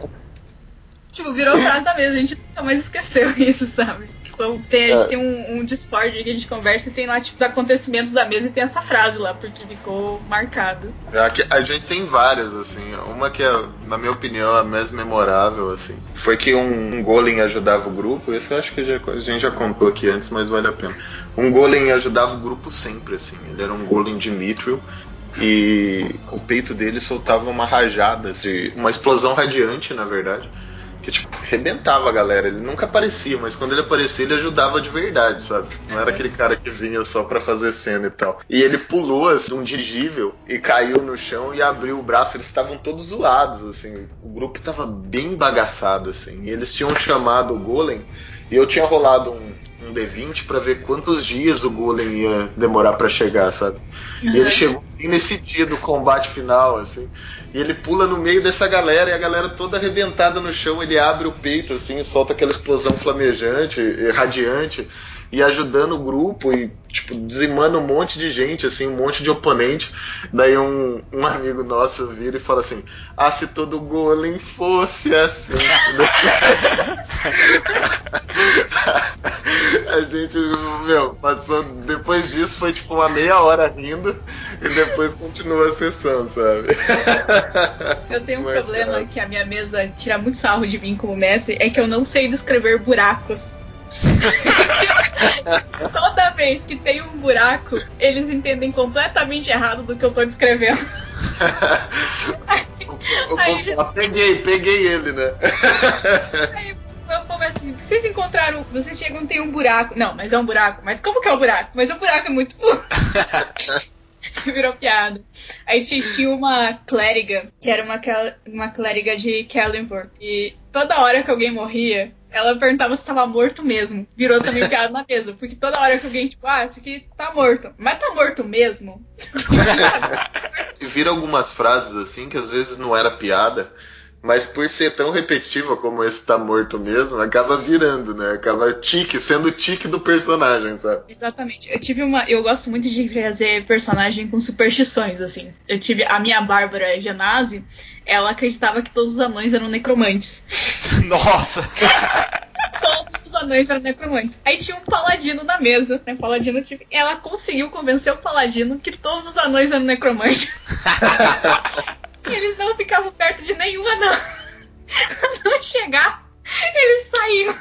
Tipo, virou a frase da mesa, a gente nunca mais esqueceu isso, sabe? Tipo, tem, a gente é. tem um, um, Discord que a gente conversa e tem lá, tipo, os acontecimentos da mesa e tem essa frase lá, porque ficou marcado. É, a gente tem várias, assim. Uma que é, na minha opinião, a mais memorável, assim. Foi que um, um golem ajudava o grupo. Esse eu acho que já, a gente já contou aqui antes, mas vale a pena. Um golem ajudava o grupo sempre, assim. Ele era um golem de Mithril e o peito dele soltava uma rajada, assim, uma explosão radiante, na verdade que tipo, arrebentava a galera. Ele nunca aparecia, mas quando ele aparecia, ele ajudava de verdade, sabe? Não era aquele cara que vinha só para fazer cena e tal. E ele pulou assim, de um dirigível e caiu no chão e abriu o braço. Eles estavam todos zoados, assim. O grupo tava bem bagaçado, assim. E eles tinham chamado o Golem e eu tinha rolado um, um D20 para ver quantos dias o Golem ia demorar para chegar, sabe? Uhum. E ele chegou nesse dia do combate final, assim. E ele pula no meio dessa galera e a galera toda arrebentada no chão, ele abre o peito assim, e solta aquela explosão flamejante, radiante. E ajudando o grupo e tipo, dizimando um monte de gente, assim, um monte de oponente. Daí um, um amigo nosso vira e fala assim: Ah, se todo golem fosse assim. a gente, meu, passou. Depois disso foi tipo uma meia hora rindo e depois continua a sessão, sabe? Eu tenho um Mas, problema que a minha mesa tira muito sarro de mim como mestre, é que eu não sei descrever buracos. Toda vez que tem um buraco, eles entendem completamente errado do que eu tô descrevendo. aí, aí, peguei, peguei ele, né? Aí eu começo assim, vocês encontraram, vocês chegam tem um buraco. Não, mas é um buraco. Mas como que é o um buraco? Mas o buraco é muito. Virou piada. Aí tinha uma clériga, que era uma, uma clériga de Kellenvor. E toda hora que alguém morria, ela perguntava se estava morto mesmo. Virou também piada na mesa. Porque toda hora que alguém, tipo, ah, esse aqui tá morto. Mas tá morto mesmo? Vira algumas frases assim que às vezes não era piada mas por ser tão repetitiva como esse tá morto mesmo, acaba virando, né? Acaba tique, sendo tique do personagem, sabe? Exatamente. Eu tive uma. Eu gosto muito de fazer personagem com superstições, assim. Eu tive. A minha Bárbara Genasi, ela acreditava que todos os anões eram necromantes. Nossa! todos os anões eram necromantes. Aí tinha um paladino na mesa, né? Paladino, tipo, ela conseguiu convencer o paladino que todos os anões eram necromantes. eles não ficavam perto de nenhum anão. Não chegar, eles saíam.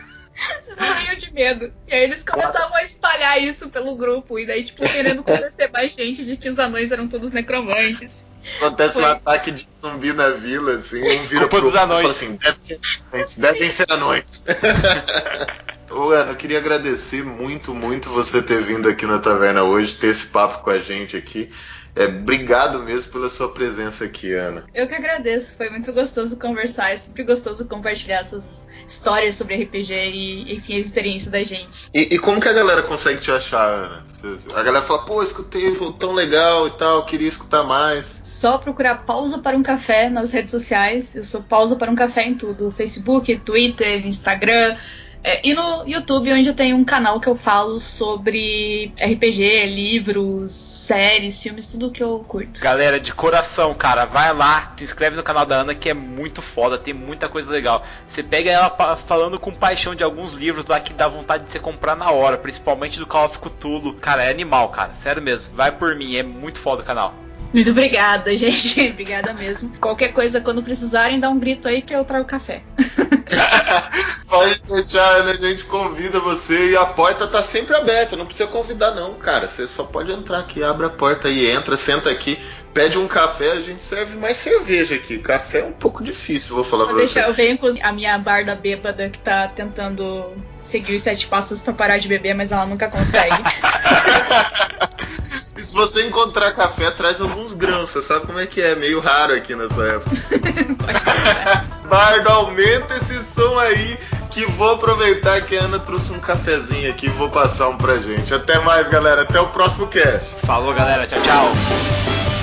Morriam de medo. E aí eles começavam a espalhar isso pelo grupo. E daí, tipo, querendo convencer mais gente de que os anões eram todos necromantes. Acontece Foi. um ataque de zumbi na vila, assim, um vira Culpa pro dos anões. assim, devem ser anões. Ana, eu queria agradecer muito, muito você ter vindo aqui na taverna hoje, ter esse papo com a gente aqui. É, obrigado mesmo pela sua presença aqui, Ana. Eu que agradeço, foi muito gostoso conversar, é sempre gostoso compartilhar essas histórias sobre RPG e, enfim, a experiência da gente. E, e como que a galera consegue te achar, Ana? A galera fala, pô, escutei, foi tão legal e tal, queria escutar mais. Só procurar Pausa para um Café nas redes sociais. Eu sou Pausa para um Café em tudo: Facebook, Twitter, Instagram. É, e no YouTube, onde eu tenho um canal que eu falo sobre RPG, livros, séries, filmes, tudo que eu curto. Galera, de coração, cara, vai lá, se inscreve no canal da Ana que é muito foda, tem muita coisa legal. Você pega ela falando com paixão de alguns livros lá que dá vontade de você comprar na hora, principalmente do Call of Cthulhu. Cara, é animal, cara, sério mesmo. Vai por mim, é muito foda o canal. Muito obrigada, gente. obrigada mesmo. Qualquer coisa, quando precisarem, dá um grito aí que eu trago café. Pode deixar, né? A gente convida você e a porta tá sempre aberta. Não precisa convidar, não, cara. Você só pode entrar aqui, abre a porta e entra, senta aqui, pede um café, a gente serve mais cerveja aqui. Café é um pouco difícil, vou falar vou pra deixar, você. Eu venho com a minha barda bêbada que tá tentando seguir os sete passos para parar de beber, mas ela nunca consegue. e se você encontrar café, traz alguns grãos. Você sabe como é que é? Meio raro aqui nessa época. Bardo, aumenta esse som aí que vou aproveitar que a Ana trouxe um cafezinho aqui e vou passar um pra gente. Até mais, galera. Até o próximo cast. Falou, galera. Tchau, tchau.